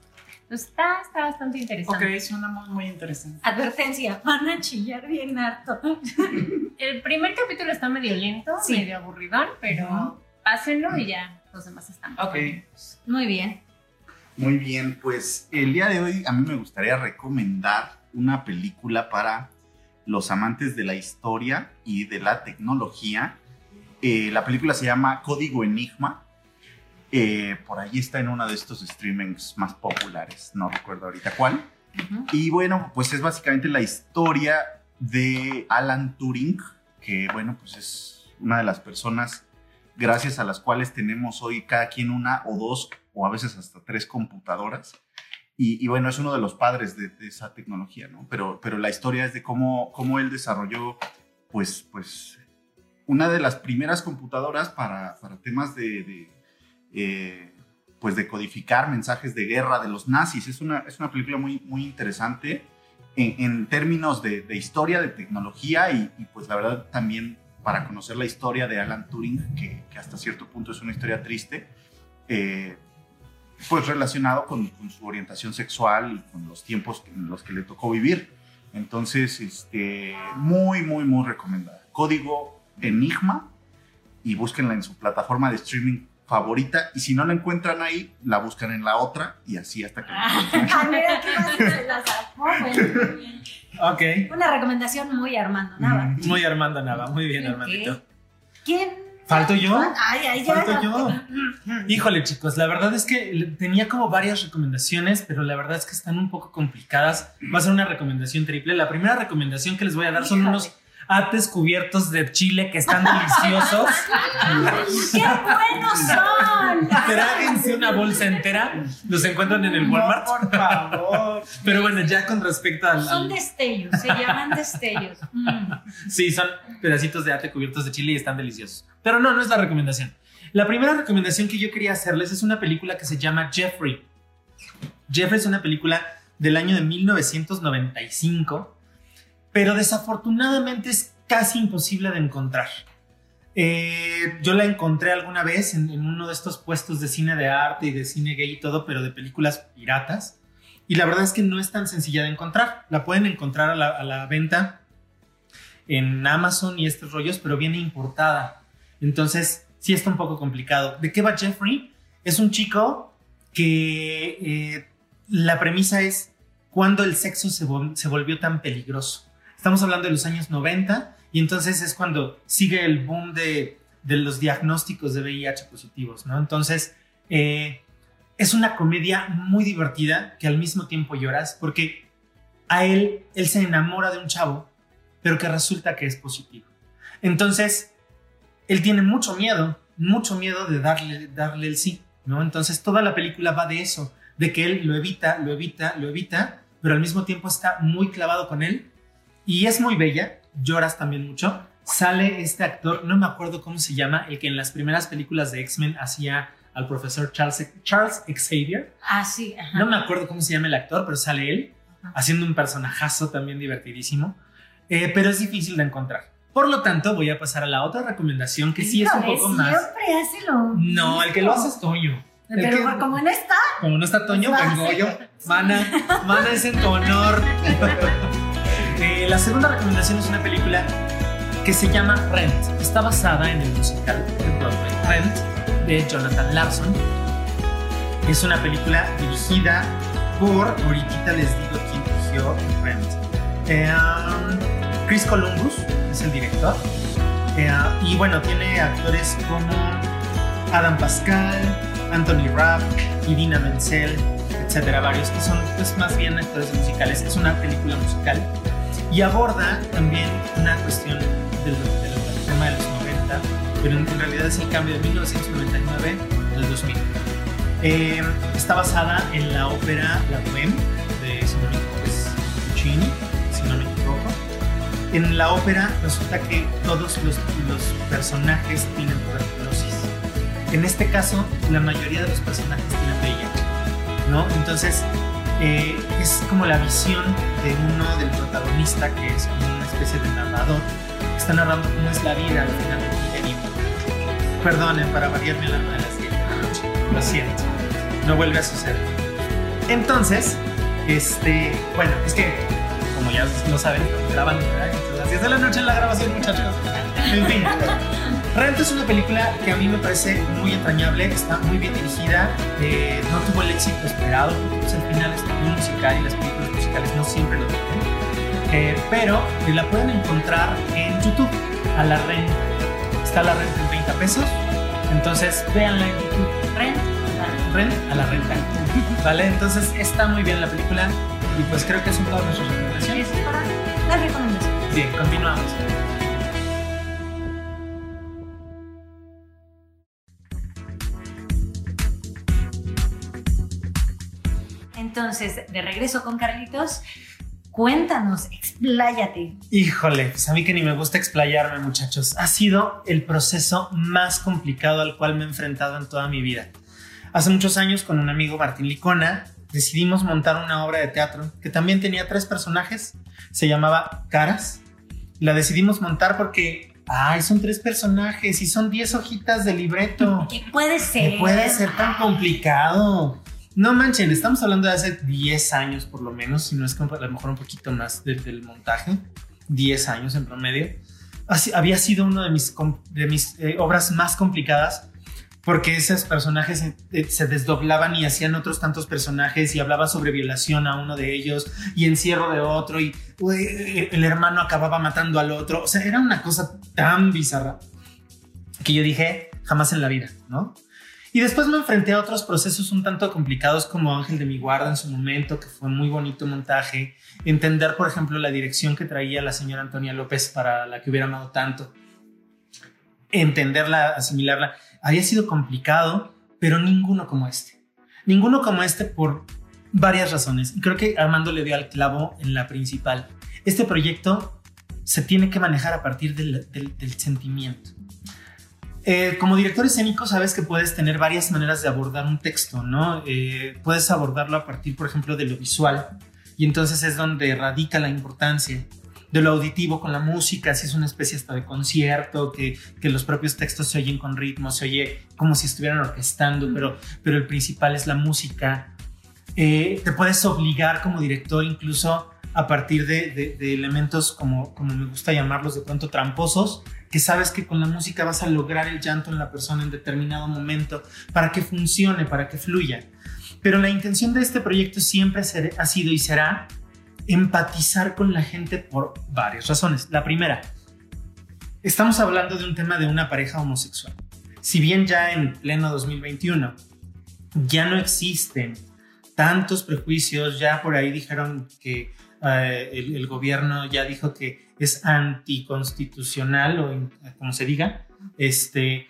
entonces está, está bastante interesante Ok, suena muy, muy interesante. Advertencia, van a chillar bien harto. El primer capítulo está medio lento, Sí. medio aburridón, pero pásenlo y ya los demás están. Ok. Muy bien. Muy bien, pues el día de hoy a mí me gustaría recomendar una película para los amantes de la historia y de la tecnología. Eh, la película se llama Código Enigma. Eh, por ahí está en uno de estos streamings más populares, no recuerdo ahorita cuál. Ujú. Y bueno, pues es básicamente la historia de Alan Turing, que bueno, pues es una de las personas gracias a las cuales tenemos hoy cada quien una o dos o a veces hasta tres computadoras. Y, y bueno, es uno de los padres de, de esa tecnología, ¿no? Pero, pero la historia es de cómo, cómo él desarrolló, pues, pues, una de las primeras computadoras para, para temas de, de, eh, pues, de codificar mensajes de guerra de los nazis. Es una, es una película muy, muy interesante en, en términos de, de historia, de tecnología y, y, pues la verdad también para conocer la historia de Alan Turing, que, que hasta cierto punto es una historia triste. Eh, pues relacionado con, con, su orientación sexual y con los tiempos en los que le tocó vivir. Entonces, este, muy, muy, muy recomendada. Código Enigma y búsquenla en su plataforma de streaming favorita y si no la encuentran ahí, la buscan en la otra y así hasta que la Ah, mira qué. Ok. Una recomendación muy Armando Nava. Mm, Muy Armando Nava, muy bien, Ok. Armandito. ¿Quién? ¿Falto yo? Ay, ay, ya. Falto ya. yo. Híjole, chicos, la verdad es que tenía como varias recomendaciones, pero la verdad es que están un poco complicadas. Va a ser una recomendación triple. La primera recomendación que les voy a dar son unos ates cubiertos de chile que están deliciosos. ¡Qué buenos son! Tráguense una bolsa entera. Los encuentran en el Walmart. por favor. Pero bueno, ya con respecto al. Son destellos, se llaman destellos. Mm. Sí, son pedacitos de ate cubiertos de chile y están deliciosos. Pero no, no es la recomendación. La primera recomendación que yo quería hacerles es una película que se llama Jeffrey. Jeffrey es una película del año de 1995, pero desafortunadamente es casi imposible de encontrar. Eh, yo la encontré alguna vez en, uno de estos puestos de cine de arte y de cine gay y todo, pero de películas piratas. Y la verdad es que no es tan sencilla de encontrar. La pueden encontrar a la, venta en Amazon y estos rollos, pero viene importada. Entonces, sí está un poco complicado. ¿De qué va Jeffrey? Es un chico que eh, la premisa es cuando el sexo se volvió tan peligroso. Estamos hablando de los años 90 y entonces es cuando sigue el boom de, de los diagnósticos de VIH positivos, ¿no? Entonces, eh, es una comedia muy divertida que al mismo tiempo lloras porque a él, él se enamora de un chavo, pero que resulta que es positivo. Entonces, él tiene mucho miedo, mucho miedo de darle, darle el sí, ¿no? Entonces, toda la película va de eso, de que él lo evita, lo evita, lo evita, pero al mismo tiempo está muy clavado con él y es muy bella, lloras también mucho. Sale este actor, no me acuerdo cómo se llama, el que en las primeras películas de X-Men hacía al profesor Charles, Charles Xavier. Ah, sí, ajá. No me acuerdo cómo se llama el actor, pero sale él haciendo un personajazo también divertidísimo. Eh, pero es difícil de encontrar. Por lo tanto, voy a pasar a la otra recomendación que sí es un poco más. Siempre hace lo No, el que lo hace es Toño. El Pero que- como no está, Como no está Toño, Pues vengo yo. Mana, Mana es en tu honor. La segunda recomendación es una película que se llama Rent. Está basada en el musical de Broadway Rent de Jonathan Larson. Es una película dirigida por, ahorita les digo quién dirigió Rent. Eh, um, Chris Columbus es el director. Eh, y bueno, tiene actores como Adam Pascal, Anthony Rapp, Idina Menzel, etcétera, varios que son pues, más bien actores musicales. Es una película musical y aborda también una cuestión del, del tema de los 90, pero en, realidad es el cambio de 1999 al 2000. Eh, está basada en la ópera La Bohème de, si no me equivoco, es Puccini, si no. En la ópera resulta que todos los, los personajes tienen tuberculosis. En este caso, la mayoría de los personajes tienen VIH, ¿no? Entonces, eh, es como la visión de uno del protagonista, que es como una especie de narrador, que está narrando cómo es la vida al final del milenio. Perdonen, para variarme la- a las 10 de la noche. Lo siento. No vuelve a suceder. Entonces, este, bueno, es que, como ya lo saben, graban las 10 de la noche en la grabación, muchachos. En fin. Rent es una película que a mí me parece muy entrañable, está muy bien dirigida, eh, no tuvo el éxito esperado, pues, al final musical y las películas musicales no siempre lo tienen. Eh, pero la pueden encontrar en YouTube, a la renta. Está la renta en 30 pesos, entonces véanla en YouTube. Rent. Rent a la renta. ¿Vale? Entonces está muy bien la película y pues creo que son todas nuestras recomendaciones. Las recomendaciones. Bien, continuamos. Entonces, de regreso con Carlitos, cuéntanos, expláyate. Híjole, pues a mí que ni me gusta explayarme, muchachos. Ha sido el proceso más complicado al cual me he enfrentado en toda mi vida. Hace muchos años, con un amigo Martín Licona, decidimos montar una obra de teatro que también tenía tres personajes. Se llamaba Caras. La decidimos montar porque, ay, son tres personajes y son diez hojitas de libreto. ¿Qué puede ser? ¿Qué puede ser tan complicado? No manchen, estamos hablando de hace 10 años por lo menos, si no es que a lo mejor un poquito más del, del montaje, 10 años en promedio. Así, había sido una de mis, de mis eh, obras más complicadas porque esos personajes se, eh, se desdoblaban y hacían otros tantos personajes y hablaba sobre violación a uno de ellos y encierro de otro y el hermano acababa matando al otro. O sea, era una cosa tan bizarra que yo dije jamás en la vida, ¿no? Y después me enfrenté a otros procesos un tanto complicados como Ángel de mi guarda en su momento, que fue muy bonito montaje. Entender, por ejemplo, la dirección que traía la señora Antonia López para la que hubiera amado tanto. Entenderla, asimilarla. Había sido complicado, pero ninguno como este. Ninguno como este por varias razones. Creo que Armando le dio al clavo en la principal. Este proyecto se tiene que manejar a partir del sentimiento. Eh, como director escénico sabes que puedes tener varias maneras de abordar un texto, ¿no? Eh, puedes abordarlo a partir, por ejemplo, de lo visual y entonces es donde radica la importancia de lo auditivo con la música, si es una especie hasta de concierto, que, que los propios textos se oyen con ritmo, se oye como si estuvieran orquestando, pero, pero el principal es la música. Eh, te puedes obligar como director incluso a partir de, de, de elementos como, como me gusta llamarlos de pronto tramposos, que sabes que con la música vas a lograr el llanto en la persona en determinado momento para que funcione, para que fluya. Pero la intención de este proyecto siempre ha sido y será empatizar con la gente por varias razones. La primera, estamos hablando de un tema de una pareja homosexual. Si bien ya en pleno 2021 ya no existen tantos prejuicios, ya por ahí dijeron que eh, el, el, gobierno ya dijo que es anticonstitucional o como se diga, este,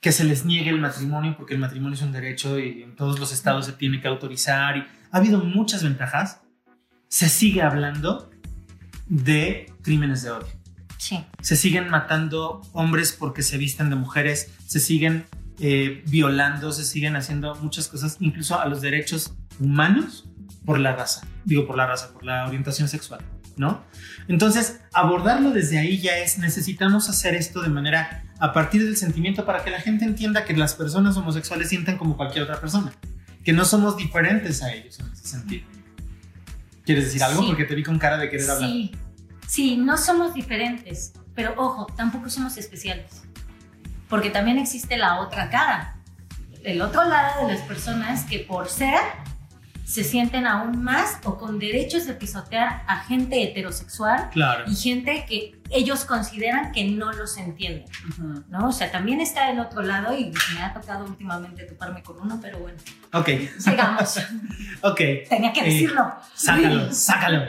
que se les niegue el matrimonio porque el matrimonio es un derecho y en todos los estados se tiene que autorizar. Y ha habido muchas ventajas. Se sigue hablando de crímenes de odio. Sí. Se siguen matando hombres porque se visten de mujeres, se siguen eh, violando, se siguen haciendo muchas cosas, incluso a los derechos humanos por la raza. Digo por la raza, por la orientación sexual. ¿No? Entonces, abordarlo desde ahí ya es, necesitamos hacer esto de manera a partir del sentimiento para que la gente entienda que las personas homosexuales sienten como cualquier otra persona, que no somos diferentes a ellos en ese sentido. ¿Quieres decir algo? Sí. Porque te vi con cara de querer hablar. Sí, no somos diferentes, pero ojo, tampoco somos especiales, porque también existe la otra cara, el otro lado de las personas que por ser se sienten aún más o con derechos de pisotear a gente heterosexual Claro. y gente que ellos consideran que no los entienden, Ujú. ¿no? O sea, también está el otro lado y me ha tocado últimamente toparme con uno, pero bueno, Ok, sigamos. ok. Tenía que Eh, decirlo. Sácalo, sácalo.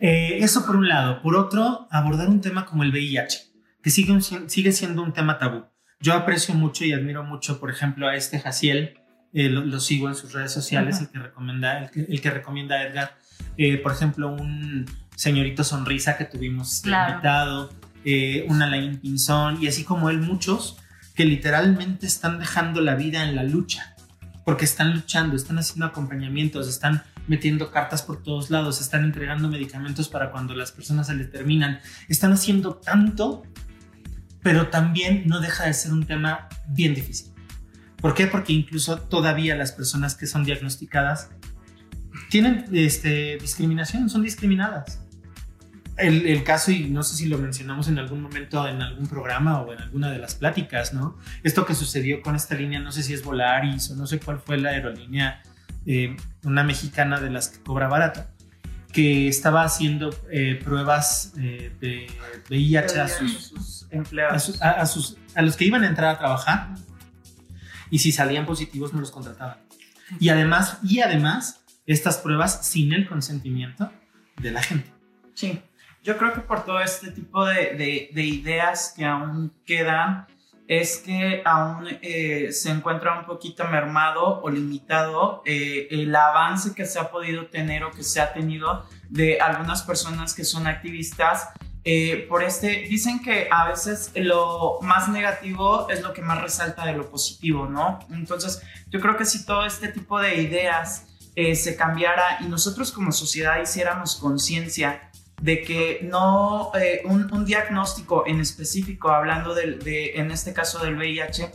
Eh, eso por un lado. Por otro, abordar un tema como el VIH, que sigue, un- sigue siendo un tema tabú. Yo aprecio mucho y admiro mucho, por ejemplo, a este Jaciel, eh, lo, lo sigo en sus redes sociales, el, que recomienda, el, que, el que recomienda a Edgar. Eh, por ejemplo, un señorito sonrisa que tuvimos Claro. invitado, eh, una Lain Pinzón, y así como él, muchos que literalmente están dejando la vida en la lucha porque están luchando, están haciendo acompañamientos, están metiendo cartas por todos lados, están entregando medicamentos para cuando las personas se les terminan, están haciendo tanto, pero también no deja de ser un tema bien difícil. ¿Por qué? Porque incluso todavía las personas que son diagnosticadas tienen este, discriminación, son discriminadas. El, el, caso, y no sé si lo mencionamos en algún momento en algún programa o en alguna de las pláticas, ¿no? Esto que sucedió con esta línea, no sé si es Volaris o no sé cuál fue la aerolínea, eh, una mexicana de las que cobra barato, que estaba haciendo eh, pruebas eh, de VIH a sus, sus a, empleados. sus, a, a sus- a los que iban a entrar a trabajar y si salían positivos no los contrataban. Y además, y además, estas pruebas sin el consentimiento de la gente. Sí, yo creo que por todo este tipo de, de- de ideas que aún quedan, es que aún eh, se encuentra un poquito mermado o limitado eh, el avance que se ha podido tener o que se ha tenido de algunas personas que son activistas. Eh, por este, dicen que a veces lo más negativo es lo que más resalta de lo positivo, ¿no? Entonces, yo creo que si todo este tipo de ideas eh, se cambiara y nosotros como sociedad hiciéramos conciencia de que no eh, un, un diagnóstico en específico, hablando del- de, en este caso del VIH,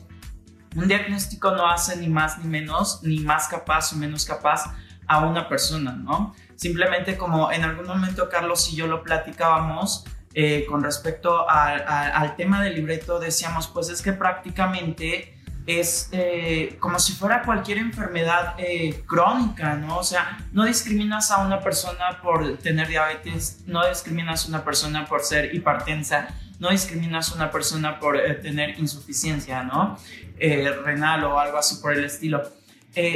un diagnóstico no hace ni más ni menos, ni más capaz o menos capaz a una persona, ¿no? Simplemente como en algún momento Carlos y yo lo platicábamos eh, con respecto al tema del libreto, decíamos, pues es que prácticamente es eh, como si fuera cualquier enfermedad eh, crónica, ¿no? O sea, no discriminas a una persona por tener diabetes, no discriminas a una persona por ser hipertensa, no discriminas a una persona por tener insuficiencia, ¿no? renal o algo así por el estilo.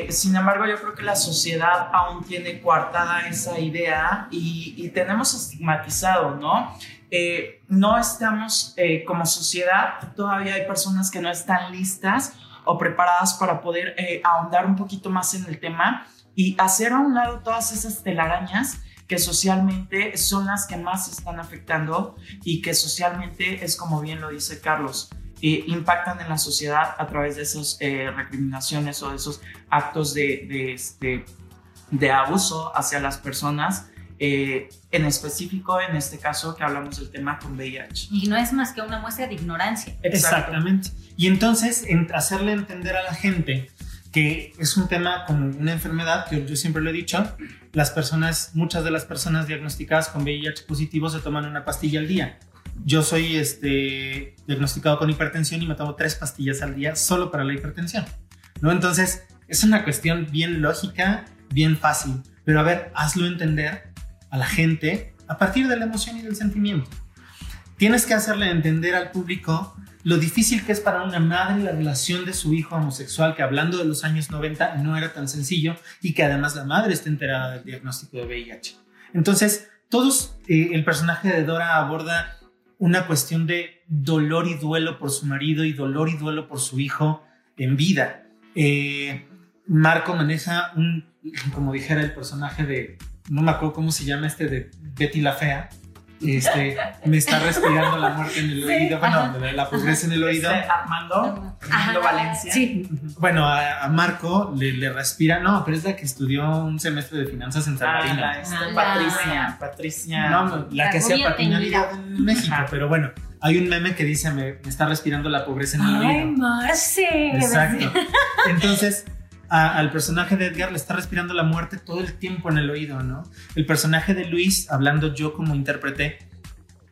sin embargo, yo creo que la sociedad aún tiene coartada esa idea y tenemos estigmatizado, ¿no? Eh, no estamos eh, como sociedad, todavía hay personas que no están listas o preparadas para poder eh, ahondar un poquito más en el tema y hacer a un lado todas esas telarañas que socialmente son las que más están afectando y que socialmente es como bien lo dice Carlos, impactan en la sociedad a través de esas recriminaciones o de esos actos de, de, este, de abuso hacia las personas eh, en específico en este caso que hablamos del tema con VIH. Y no es más que una muestra de ignorancia. Exactamente. Y entonces hacerle entender a la gente que es un tema como una enfermedad, que yo siempre lo he dicho, las personas, muchas de las personas diagnosticadas con VIH positivo se toman una pastilla al día. Yo soy este, diagnosticado con hipertensión y me tomo tres pastillas al día solo para la hipertensión. ¿no? Entonces, es una cuestión bien lógica, bien fácil. Pero a ver, hazlo entender a la gente a partir de la emoción y del sentimiento. Tienes que hacerle entender al público lo difícil que es para una madre la relación de su hijo homosexual, que hablando de los años 90 no era tan sencillo y que además la madre está enterada del diagnóstico de VIH. Entonces, todos, eh, el personaje de Dora aborda una cuestión de dolor y duelo por su marido y dolor y duelo por su hijo en vida. Eh, Marco maneja un, como dijera el personaje de, no me acuerdo cómo se llama este de Betty la Fea. Este, me está respirando la muerte en el oído, bueno, la pobreza en el oído. Este, Armando, Armando Valencia. Sí. Bueno, a, Marco le, le, respira, no, pero es la que estudió un semestre de finanzas en San ah, Marino. Este, Patricia, Patricia. No, la, que hacía patinaridad en México, pero bueno, hay un meme que dice, me, me, está respirando la pobreza en el oído. ¡Ay, Marce! Exacto. Entonces, al personaje de Edgar le está respirando la muerte todo el tiempo en el oído, ¿no? El personaje de Luis, hablando yo como intérprete,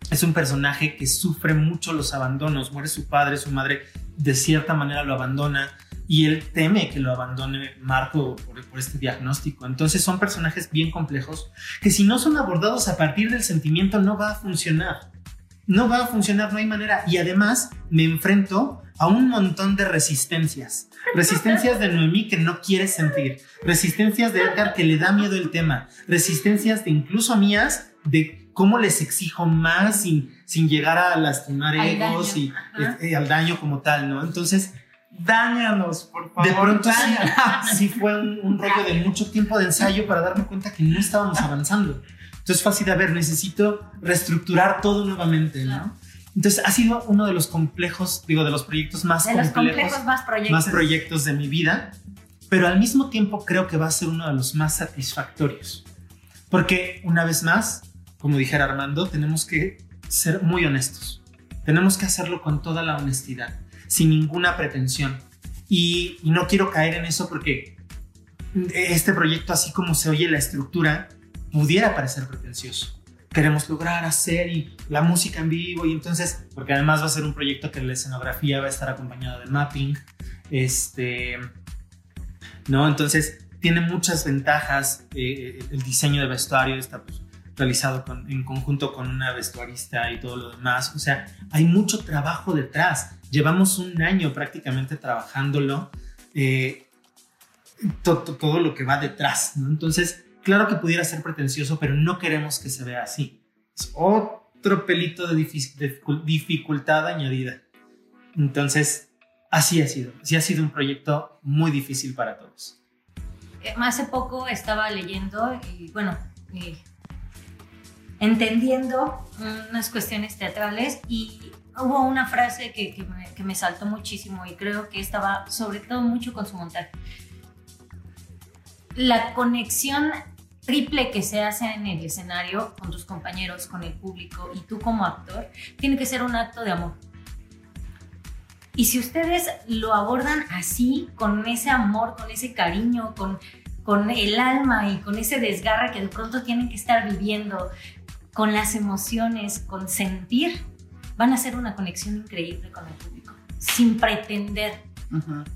es un personaje que sufre mucho los abandonos, muere su padre, su madre de cierta manera lo abandona y él teme que lo abandone Marco por, por, este diagnóstico. Entonces son personajes bien complejos que si no son abordados a partir del sentimiento no va a funcionar. No va a funcionar, no hay manera. Y además me enfrento a un montón de resistencias. Resistencias de Noemí que no quiere sentir. Resistencias de Edgar que le da miedo el tema. Resistencias de incluso mías de cómo les exijo más sin, sin llegar a lastimar egos y, eh, al daño como tal, ¿no? Entonces, Dáñanos, por favor. De pronto sí, fue un, un, rollo de mucho tiempo de ensayo para darme cuenta que no estábamos avanzando. Entonces fue así de, a ver, necesito reestructurar todo nuevamente, ¿no? Entonces ha sido uno de los complejos, digo, de los proyectos más de complejos, los complejos más proyectos. más proyectos de mi vida, pero al mismo tiempo creo que va a ser uno de los más satisfactorios. Porque una vez más, como dijera Armando, tenemos que ser muy honestos. Tenemos que hacerlo con toda la honestidad, sin ninguna pretensión. Y, y no quiero caer en eso porque este proyecto, así como se oye la estructura, pudiera parecer pretencioso queremos lograr hacer y la música en vivo y entonces, porque además va a ser un proyecto que la escenografía va a estar acompañada de mapping, este, ¿no? Entonces tiene muchas ventajas, eh, el diseño de vestuario está pues, realizado en conjunto con una vestuarista y todo lo demás, o sea, hay mucho trabajo detrás, llevamos un año prácticamente trabajándolo, eh, todo lo que va detrás, ¿no? Entonces, claro que pudiera ser pretencioso, pero no queremos que se vea así. Es otro pelito de, dificultad añadida. Entonces, así ha sido. Sí ha sido un proyecto muy difícil para todos. Eh, hace poco estaba leyendo y bueno, entendiendo unas cuestiones teatrales y hubo una frase que, me, que me saltó muchísimo y creo que estaba sobre todo mucho con su montaje. La conexión triple que se hace en el escenario con tus compañeros, con el público y tú como actor, tiene que ser un acto de amor. Y si ustedes lo abordan así, con ese amor, con ese cariño, con, con el alma y con ese desgarre que de pronto tienen que estar viviendo, con las emociones, con sentir, van a hacer una conexión increíble con el público, sin pretender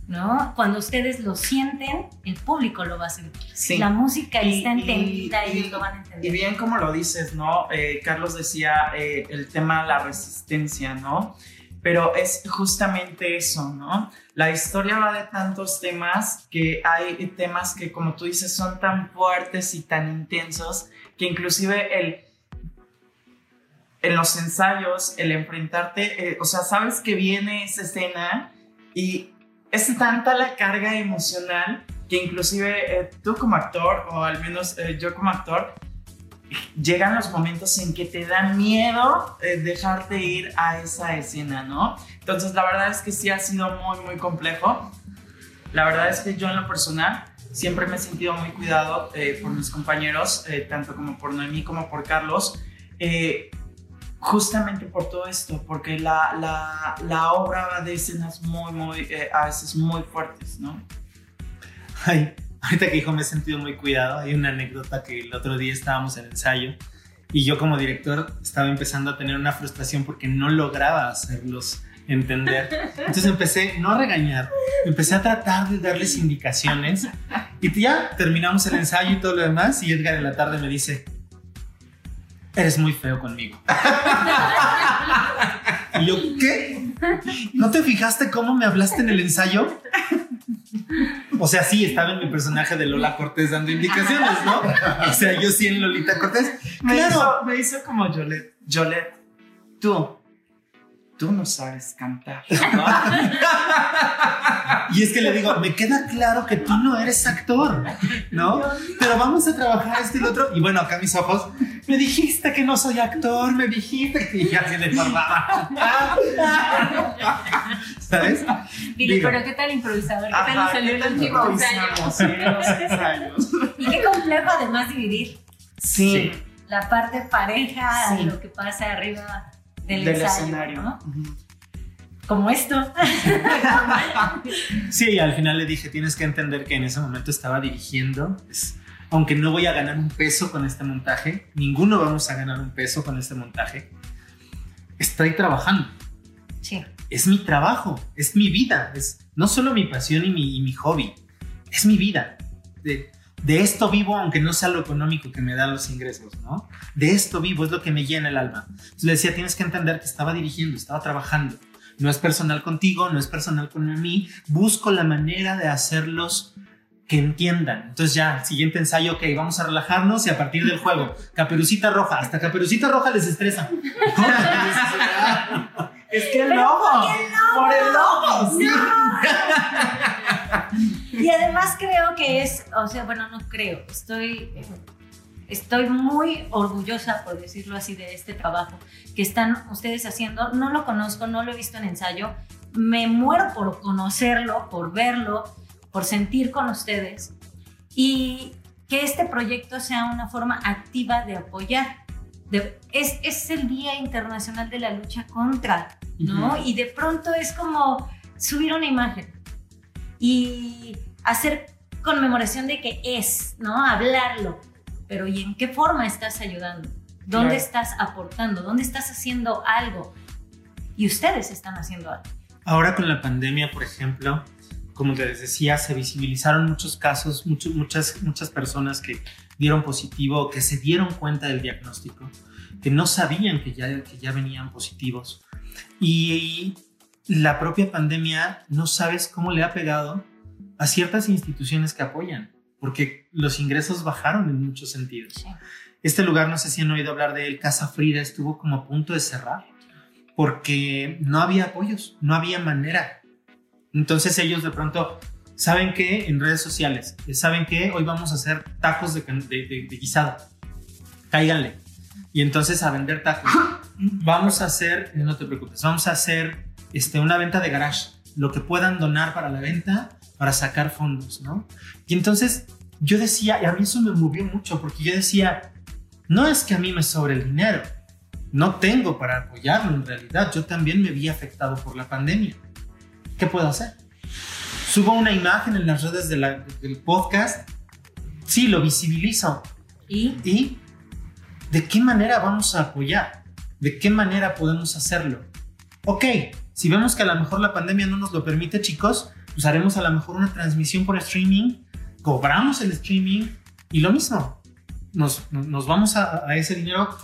¿no? Cuando ustedes lo sienten, el público lo va a sentir. Sí. La música Y- está y- entendida, y- ellos lo van a Y entender. bien como lo dices, ¿no? Eh, Carlos decía eh, el tema de la resistencia, ¿no? Pero es justamente eso, ¿no? La historia va de tantos temas que hay temas que, como tú dices, son tan fuertes y tan intensos que inclusive el, en los ensayos, el enfrentarte, eh, o sea, sabes que viene esa escena y es tanta la carga emocional que inclusive eh, tú como actor, o al menos eh, yo como actor, llegan los momentos en que te da miedo eh, dejarte ir a esa escena, ¿no? Entonces la verdad es que sí ha sido muy, muy complejo. La verdad es que yo en lo personal siempre me he sentido muy cuidado por mis compañeros, tanto como por Noemí como por Carlos, justamente por todo esto, porque la, la, la obra va de escenas muy, muy, eh, a veces muy fuertes, ¿no? Ay, ahorita que dijo me he sentido muy cuidado. Hay una anécdota que el otro día estábamos en ensayo y yo como director estaba empezando a tener una frustración porque no lograba hacerlos entender. Entonces empecé no a regañar, empecé a tratar de darles indicaciones y ya terminamos el ensayo y todo lo demás y Edgar en la tarde me dice, eres muy feo conmigo. Y yo, ¿qué? ¿No te fijaste cómo me hablaste en el ensayo? O sea, sí, estaba en mi personaje de Lola Cortés dando indicaciones, ¿no? O sea, yo sí en Lolita Cortés. Me, Claro. hizo, me hizo como Yolette. Yolette, tú, tú no sabes cantar. Y es que le digo, me queda claro que tú no eres actor, ¿no? Pero vamos a trabajar esto y lo otro. Y bueno, acá mis ojos, me dijiste que no soy actor, me dijiste que ya se le formaba. ¿Sabes? Dile, Digo. pero ¿qué tal improvisador? ¿Qué tal salió ¿qué el último ensayos? Y qué complejo además dividir Sí, la parte pareja Sí. lo que pasa arriba del, del ensayo, escenario. ¿no? Como esto. Sí, y al final le dije, tienes que entender que en ese momento estaba dirigiendo. Es- aunque no voy a ganar un peso con este montaje, ninguno vamos a ganar un peso con este montaje. Estoy trabajando. Sí. Es mi trabajo, es mi vida. Es no solo mi pasión y mi, y mi hobby, es mi vida. De, de esto vivo, aunque no sea lo económico que me dan los ingresos, ¿no? De esto vivo, es lo que me llena el alma. Entonces le decía, tienes que entender que estaba dirigiendo, estaba trabajando. No es personal contigo, no es personal con mí. Busco la manera de hacerlos que entiendan. Entonces ya, siguiente ensayo, ok, vamos a relajarnos y a partir del juego, caperucita roja, hasta caperucita roja les estresa. Es que el lobo, por el lobo, sí. Y además creo que es, o sea, bueno, no creo, estoy, estoy muy orgullosa, por decirlo así, de este trabajo que están ustedes haciendo. No lo conozco, no lo he visto en ensayo. Me muero por conocerlo, por verlo, por sentir con ustedes. Y que este proyecto sea una forma activa de apoyar. De- es, es el Día Internacional de la Lucha contra, ¿no? Ujú. Y de pronto es como subir una imagen y hacer conmemoración de que es, ¿no? Hablarlo. Pero ¿y en qué forma estás ayudando? ¿Dónde Claro. estás aportando? ¿Dónde estás haciendo algo? Y ustedes están haciendo algo. Ahora con la pandemia, por ejemplo, como les decía, se visibilizaron muchos casos, mucho- muchas, muchas personas que dieron positivo, que se dieron cuenta del diagnóstico, que no sabían que ya, que ya venían positivos. Y la propia pandemia no sabes cómo le ha pegado a ciertas instituciones que apoyan, porque los ingresos bajaron en muchos sentidos. Sí. Este lugar, no sé si han oído hablar de él, Casa Frida, estuvo como a punto de cerrar porque no había apoyos, no había manera. Entonces ellos de pronto, ¿saben qué? En redes sociales, ¿saben qué? Hoy vamos a hacer tacos de- de- de guisado. Cáiganle. Y entonces a vender tacos. Vamos a hacer, no te preocupes, vamos a hacer este, una venta de garage. Lo que puedan donar para la venta, para sacar fondos, ¿no? Y entonces yo decía, y a mí eso me movió mucho, porque yo decía, no es que a mí me sobre el dinero, no tengo para apoyarlo en realidad, yo también me vi afectado por la pandemia. ¿Qué puedo hacer? Subo una imagen en las redes de la- del podcast, sí, lo visibilizo. Y ¿Y de qué manera vamos a apoyar? ¿De qué manera podemos hacerlo? Ok, si vemos que a lo mejor la pandemia no nos lo permite, chicos, pues haremos a lo mejor una transmisión por streaming, cobramos el streaming y lo mismo, nos, nos vamos a, a ese dinero.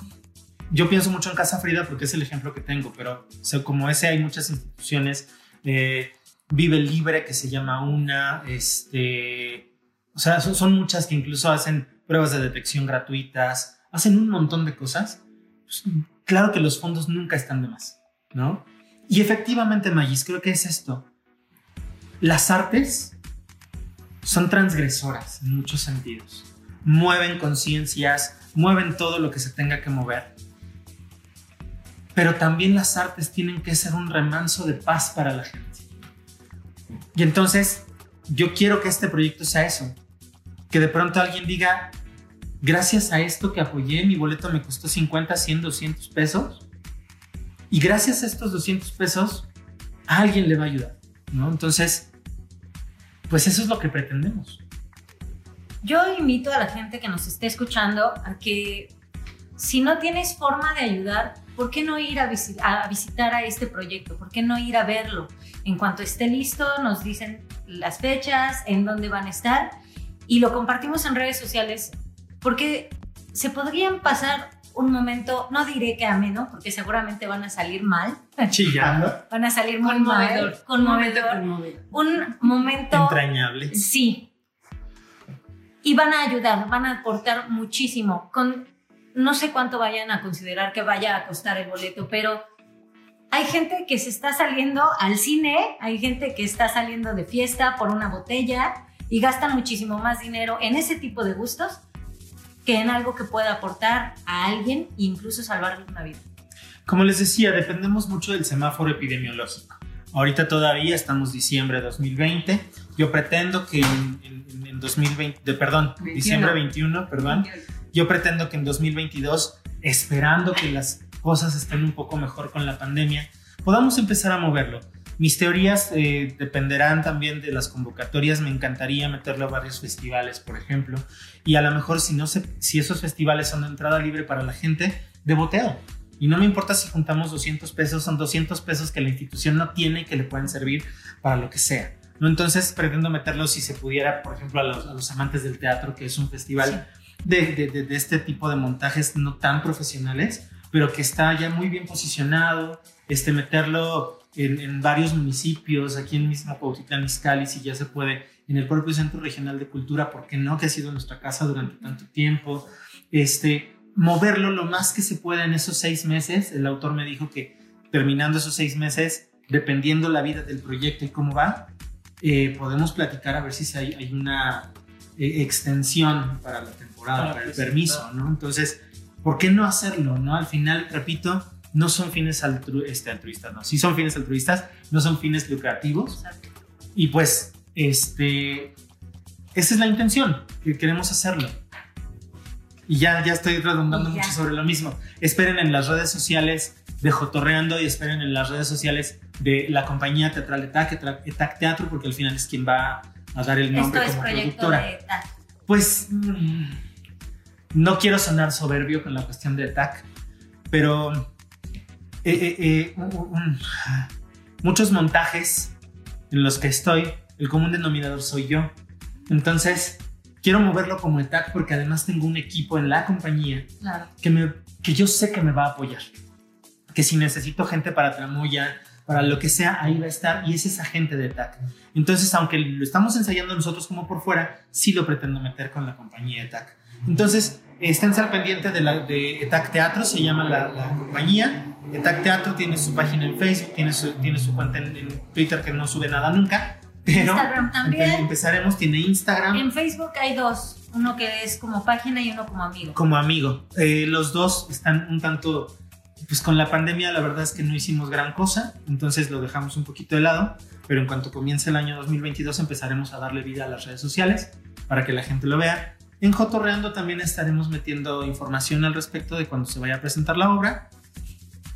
Yo pienso mucho en Casa Frida porque es el ejemplo que tengo, pero o sea, como ese hay muchas instituciones, eh, Vive Libre que se llama una, este, o sea, son, son muchas que incluso hacen pruebas de detección gratuitas, hacen un montón de cosas. Pues, claro que los fondos nunca están de más, ¿no? Y efectivamente, Magis, creo que es esto. Las artes son transgresoras en muchos sentidos. Mueven conciencias, mueven todo lo que se tenga que mover. Pero también las artes tienen que ser un remanso de paz para la gente. Y entonces, yo quiero que este proyecto sea eso. Que de pronto alguien diga, gracias a esto que apoyé, mi boleto me costó 50, 100, 200 pesos. Y gracias a estos 200 pesos, a alguien le va a ayudar, ¿no? Entonces, pues eso es lo que pretendemos. Yo invito a la gente que nos esté escuchando a que si no tienes forma de ayudar, ¿por qué no ir a, visi- a visitar a este proyecto? ¿Por qué no ir a verlo? En cuanto esté listo, nos dicen las fechas, en dónde van a estar y lo compartimos en redes sociales porque se podrían pasar un momento, no diré que ameno, porque seguramente van a salir mal, Chillando, van a salir muy Conmovedor. mal, conmovedor, conmovedor. un momento entrañable. Sí. Y van a ayudar, van a aportar muchísimo. Con no sé cuánto vayan a considerar que vaya a costar el boleto, pero hay gente que se está saliendo al cine, hay gente que está saliendo de fiesta por una botella y gastan muchísimo más dinero en ese tipo de gustos que en algo que pueda aportar a alguien e incluso salvarle una vida. Como les decía, dependemos mucho del semáforo epidemiológico. Ahorita todavía estamos diciembre de 2020. Yo pretendo que en, en- en 2020, de- perdón, 21. diciembre 21, perdón, yo pretendo que en 2022, esperando que las cosas estén un poco mejor con la pandemia, podamos empezar a moverlo. Mis teorías eh, dependerán también de las convocatorias. Me encantaría meterlo a varios festivales, por ejemplo. Y a lo mejor si, no se, si esos festivales son de entrada libre para la gente, de boteo. Y no me importa si juntamos 200 pesos, son 200 pesos que la institución no tiene y que le pueden servir para lo que sea. ¿no? Entonces pretendo meterlo si se pudiera, por ejemplo, a los, a los amantes del teatro, que es un festival de, de- de- de este tipo de montajes no tan profesionales, pero que está ya muy bien posicionado, este, meterlo en, en varios municipios, aquí en mismo Cuautitlán Izcalli, si ya se puede, en el propio Centro Regional de Cultura, ¿por qué no? Que ha sido nuestra casa durante tanto tiempo, este, moverlo lo más que se pueda en esos seis meses. El autor me dijo que terminando esos seis meses, dependiendo la vida del proyecto y cómo va, eh, podemos platicar a ver si hay, hay una eh, extensión para la temporada, Para para, el permiso, ¿no? Entonces, ¿por qué no hacerlo, no? Al final, repito, no son fines altru- este, altruistas, no. Sí son fines altruistas, no son fines lucrativos. Y pues, este, esa es la intención, que queremos hacerlo. Y ya, ya estoy redundando ya. mucho sobre lo mismo. Esperen en las redes sociales de Jotorreando y esperen en las redes sociales de la compañía teatral ETAC, Etra- ETAC Teatro, porque al final es quien va a dar el Esto nombre es como productora. de TAC. Pues mm, no quiero sonar soberbio con la cuestión de TAC, pero eh, eh, eh, muchos montajes en los que estoy, el común denominador soy yo. Entonces, quiero moverlo como ETAC porque además tengo un equipo en la compañía Claro. que, me, que yo sé que me va a apoyar. Que si necesito gente para tramoya, para lo que sea, ahí va a estar y es esa gente de TAC. Entonces, aunque lo estamos ensayando nosotros como por fuera, sí lo pretendo meter con la compañía ETAC. Entonces, esténse al pendiente de, la, de ETAC Teatro, se llama la, la compañía. ETAC Teatro tiene su página en Facebook, tiene su, tiene su cuenta en, en Twitter que no sube nada nunca. Pero Instagram también. empe- empezaremos, tiene Instagram En Facebook hay dos, uno que es como página y uno como amigo. como amigo. Eh, los dos están un tanto, pues con la pandemia la verdad es que no hicimos gran cosa, entonces lo dejamos un poquito de lado, pero en cuanto comience el año 2022 empezaremos a darle vida a las redes sociales para que la gente lo vea. En Jotorreando también estaremos metiendo información al respecto de cuando se vaya a presentar la obra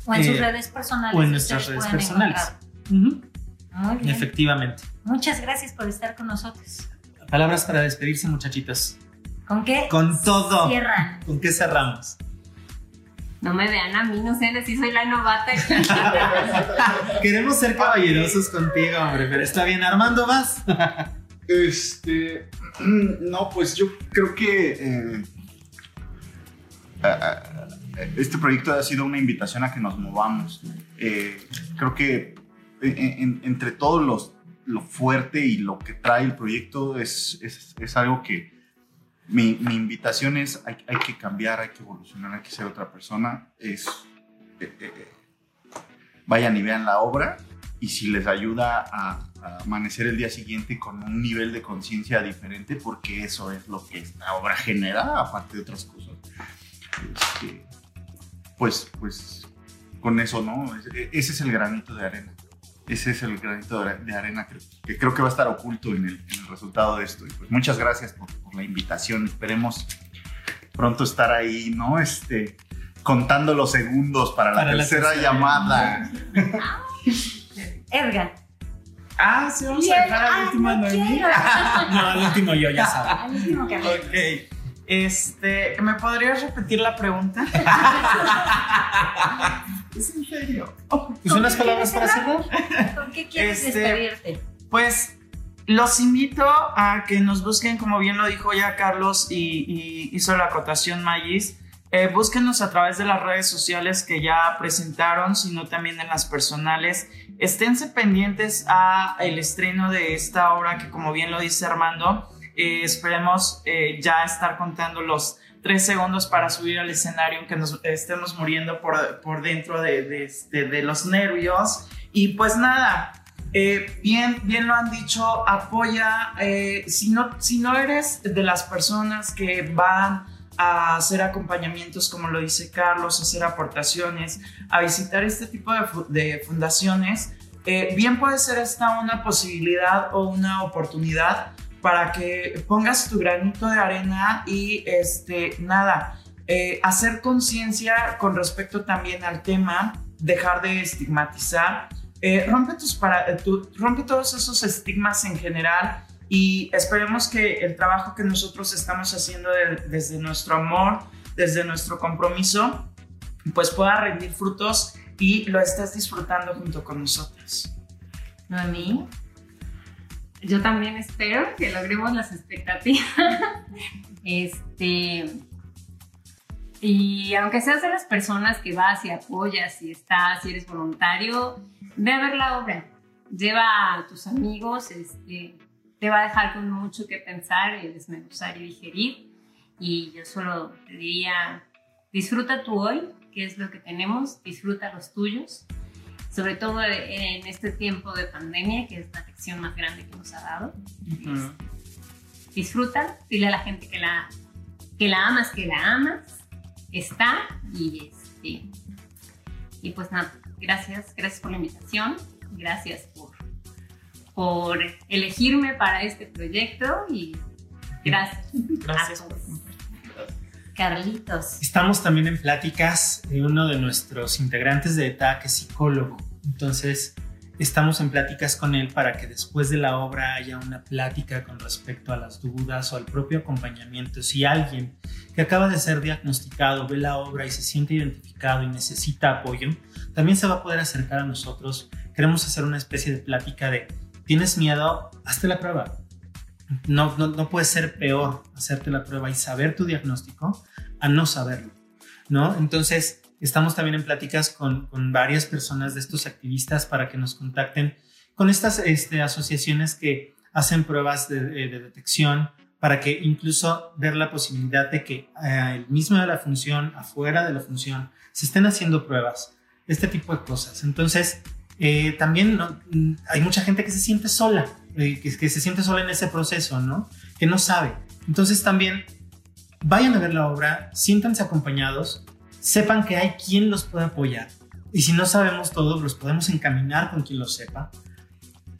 O en sus Eh, redes personales. o en nuestras redes personales. Muy bien. Efectivamente. Muchas gracias por estar con nosotros. Palabras para despedirse muchachitos. ¿Con qué? Con todo. Cierran. ¿Con qué cerramos? No me vean a mí, no sé si soy la novata. Queremos ser caballerosos contigo, hombre, pero está bien. Armando, ¿vas? Este. No, pues yo creo que. eh, a- este proyecto ha sido una invitación a que nos movamos. Eh, creo que en- en- entre todos los lo fuerte y lo que trae el proyecto es, es, es algo que mi, mi invitación es hay, hay que cambiar, hay que evolucionar, hay que ser otra persona. Es, eh, eh, eh, vayan y vean la obra y si les ayuda a, a amanecer el día siguiente con un nivel de conciencia diferente, porque eso es lo que esta obra genera, aparte de otras cosas. Este, pues, pues, con eso, ¿no? Ese, ese es el granito de arena. Ese es el granito de arena que, que creo que va a estar oculto en el, en el resultado de esto. Y pues muchas gracias por, por la invitación. Esperemos pronto estar ahí, ¿no? Este, contando los segundos para, Para la la tercera tercera. llamada. Edgar. Ah, sí, vamos a dejar al último. No, el último yo, ya sabes. Al último que Ok. Este, ¿me podrías repetir la pregunta? es en serio. Pues unas palabras para cerrar. ¿Con qué quieres Este- despedirte? Pues los invito a que nos busquen, como bien lo dijo ya Carlos y, y hizo la acotación Magis. Eh, búsquenos a través de las redes sociales que ya presentaron, sino también en las personales. Esténse pendientes a el estreno de esta obra que, como bien lo dice Armando, eh, esperemos eh, ya estar contando los tres segundos para subir al escenario, aunque nos estemos muriendo por, por dentro de, de, este, los nervios. Y pues nada, eh, bien, bien lo han dicho, apoya, si, no, si no eres de las personas que van a hacer acompañamientos, como lo dice Carlos, a hacer aportaciones, a visitar este tipo de, fu- de fundaciones, bien puede ser esta una posibilidad o una oportunidad para que pongas tu granito de arena y este, nada, eh, hacer conciencia con respecto también al tema, dejar de estigmatizar, eh, rompe, tus para, eh, tu- rompe todos esos estigmas en general y esperemos que el trabajo que nosotros estamos haciendo de- desde nuestro amor, desde nuestro compromiso, pues pueda rendir frutos y lo estés disfrutando junto con nosotros. Noemí. Yo también espero que logremos las expectativas. este. Y aunque seas de las personas que vas y apoyas y estás y eres voluntario, ve a ver la obra. Lleva a tus amigos, este, te va a dejar con mucho que pensar y desmenuzar y digerir. Y yo solo te diría, disfruta tu hoy, que es lo que tenemos, disfruta los tuyos sobre todo en este tiempo de pandemia, que es la lección más grande que nos ha dado. Disfruta, dile a la gente que la, que la amas, que la amas, está y este. Y pues nada, gracias, gracias por la invitación, gracias por, por elegirme para este proyecto y gracias. Gracias a todos. Carlitos. Estamos también en pláticas de uno de nuestros integrantes de ETA, que es psicólogo. Entonces, estamos en pláticas con él para que después de la obra haya una plática con respecto a las dudas o al propio acompañamiento. Si alguien que acaba de ser diagnosticado ve la obra y se siente identificado y necesita apoyo, también se va a poder acercar a nosotros. Queremos hacer una especie de plática de, ¿tienes miedo? Hazte la prueba. No, no, no puede ser peor hacerte la prueba y saber tu diagnóstico a no saberlo, ¿no? Entonces, estamos también en pláticas con, con varias personas de estos activistas para que nos contacten con estas este, asociaciones que hacen pruebas de, de- de detección para que incluso ver la posibilidad de que eh, el mismo de la función, afuera de la función, se estén haciendo pruebas, este tipo de cosas. Entonces, eh, también. Mm, hay mucha gente que se siente sola, eh, que, que se siente sola en ese proceso, ¿no? Que no sabe. Entonces también vayan a ver la obra, siéntanse acompañados, sepan que hay quien los puede apoyar. Y si no sabemos todo, los podemos encaminar con quien lo sepa.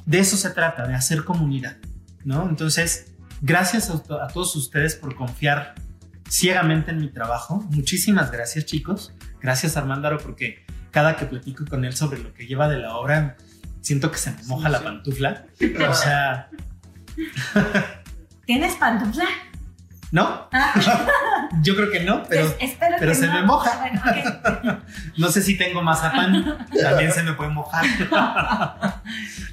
De eso se trata, de hacer comunidad, ¿no? Entonces, gracias a, to- a todos ustedes por confiar ciegamente en mi trabajo. Muchísimas gracias, chicos. Gracias, Armándaro, porque cada que platico con él sobre lo que lleva de la obra, siento que se me moja la pantufla. O sea, ¿Tienes pantufla? ¿No? Ah, Yo creo que no, pero pues, espero pero que se no. me moja. Bueno, ok. no sé si tengo mazapán. También se me puede mojar.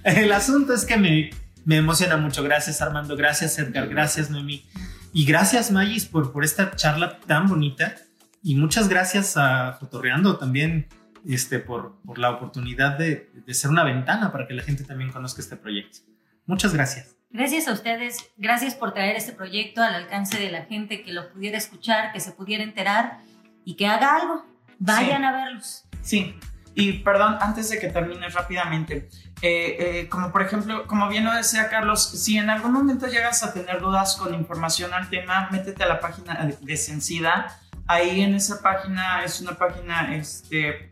El asunto es que me, me emociona mucho. Gracias, Armando. Gracias, Edgar. Gracias, Noemí. Y gracias, Magis, por, por esta charla tan bonita. Y muchas gracias a Fotorreando también este, por, por la oportunidad de, de ser una ventana para que la gente también conozca este proyecto. Muchas gracias. Gracias a ustedes, gracias por traer este proyecto al alcance de la gente que lo pudiera escuchar, que se pudiera enterar y que haga algo. Vayan Sí. a verlos. Sí, y perdón, antes de que termine rápidamente, eh, eh, como por ejemplo, como bien lo decía Carlos, si en algún momento llegas a tener dudas con información al tema, métete a la página de- Sencida. Ahí en esa página es una página, este,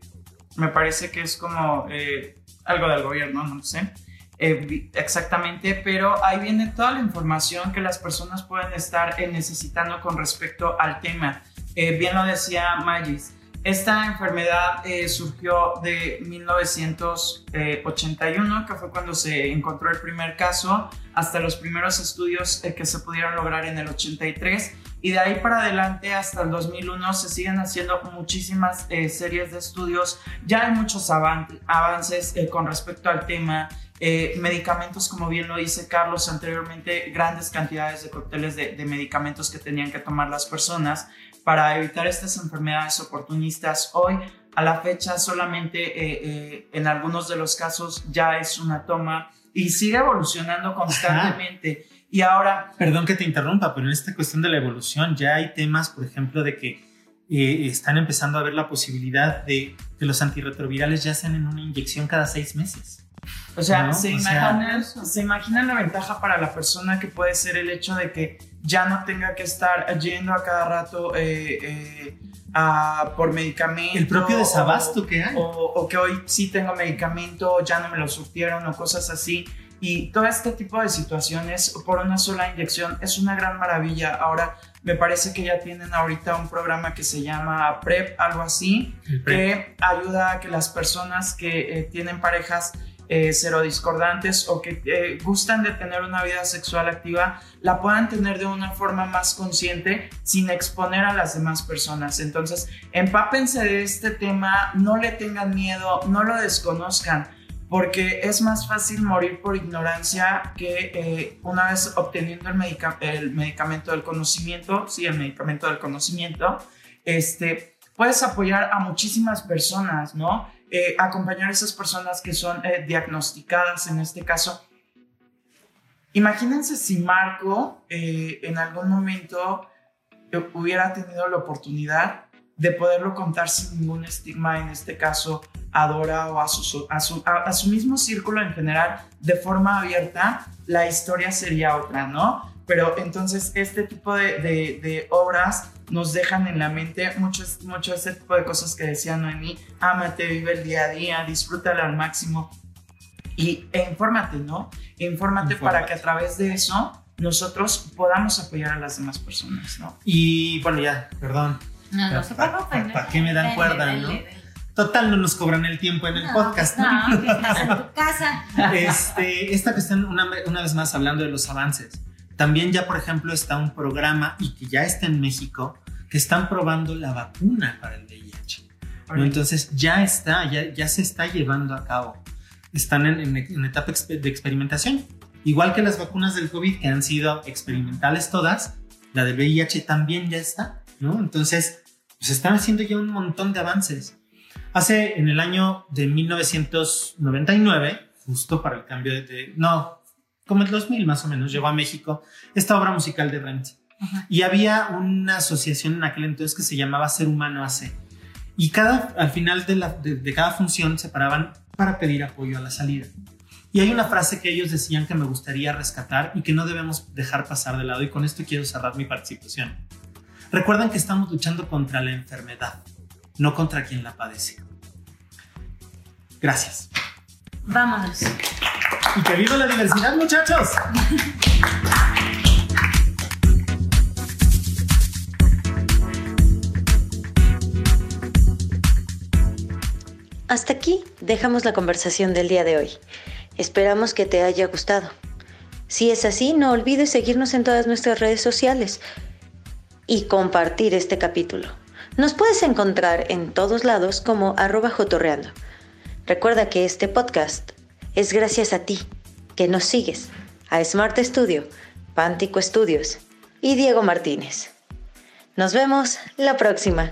me parece que es como eh, algo del gobierno, no sé eh, exactamente, pero ahí viene toda la información que las personas pueden estar eh, necesitando con respecto al tema. Eh, bien lo decía Magis, esta enfermedad eh, surgió de 1981, que fue cuando se encontró el primer caso, hasta los primeros estudios eh, que se pudieron lograr en el 83. Y de ahí para adelante hasta el 2001 se siguen haciendo muchísimas eh, series de estudios. Ya hay muchos avan- avances eh, con respecto al tema. Eh, medicamentos, como bien lo dice Carlos anteriormente, grandes cantidades de cócteles de, de medicamentos que tenían que tomar las personas para evitar estas enfermedades oportunistas. Hoy, a la fecha, solamente eh, eh, en algunos de los casos ya es una toma y sigue evolucionando constantemente. Y ahora, Perdón que te interrumpa, pero en esta cuestión de la evolución ya hay temas, por ejemplo, de que eh, están empezando a ver la posibilidad de que los antirretrovirales ya sean en una inyección cada seis meses. O sea, ¿no? se, O sea- imaginan, se imaginan la ventaja para la persona que puede ser el hecho de que ya no tenga que estar yendo a cada rato eh, eh, a- por medicamento. El propio o- desabasto que hay. O, o que hoy sí tengo medicamento, ya no me lo surtieron o cosas así. Y todo este tipo de situaciones por una sola inyección es una gran maravilla. Ahora me parece que ya tienen ahorita un programa que se llama PrEP, algo así, que ayuda a que las personas que eh, tienen parejas eh, serodiscordantes o que eh, gustan de tener una vida sexual activa la puedan tener de una forma más consciente sin exponer a las demás personas. Entonces, empápense de este tema, no le tengan miedo, no lo desconozcan. Porque es más fácil morir por ignorancia que eh, una vez obteniendo el, el medicamento del conocimiento, sí, el medicamento del conocimiento, este, puedes apoyar a muchísimas personas, ¿no? Eh, acompañar a esas personas que son eh, diagnosticadas en este caso. Imagínense si Marco eh, en algún momento hubiera tenido la oportunidad de poderlo contar sin ningún estigma, en este caso a Dora o a su, a su, a- su mismo círculo en general, de forma abierta, la historia sería otra, ¿no? Pero entonces este tipo de obras nos dejan en la mente mucho, mucho este tipo de cosas que decía Noemí, ámate, vive el día a día, disfrútalo al máximo y, e infórmate, ¿no? E infórmate para Infórmate. que a través de eso nosotros podamos apoyar a las demás personas, ¿no? Y bueno, ya, perdón. No, no se pa- preocupen. pa- pa' qué me dan cuerda, no? Total, no nos cobran el tiempo en el No, podcast. ¿no? No, que estás en tu casa. Este, esta cuestión, una, una vez más hablando de los avances, también ya, por ejemplo, está un programa y que ya está en México, que están probando la vacuna para el VIH. ¿no? Entonces ya está, ya, ya se está llevando a cabo. Están en, en- en etapa de experimentación. Igual que las vacunas del COVID que han sido experimentales todas, la del VIH también ya está, ¿no? Entonces, pues están haciendo ya un montón de avances. Hace en el año de 1999, justo para el cambio de- no, como el 2000 más o menos, llegó a México esta obra musical de Rent. Y había una asociación en aquel entonces que se llamaba Ser Humano AC. Y cada, al final de, la- de- de cada función se paraban para pedir apoyo a la salida. Y hay una frase que ellos decían que me gustaría rescatar y que no debemos dejar pasar de lado. Y con esto quiero cerrar mi participación. Recuerden que estamos luchando contra la enfermedad, no contra quien la padece. Gracias. Vámonos. Y que viva la diversidad, muchachos. Hasta aquí dejamos la conversación del día de hoy. Esperamos que te haya gustado. Si es así, no olvides seguirnos en todas nuestras redes sociales. y compartir este capítulo. Nos puedes encontrar en todos lados como arroba jotorreando. Recuerda que este podcast es gracias a ti, que nos sigues, a Smart Studio, Pántico Studios y Diego Martínez. Nos vemos la próxima.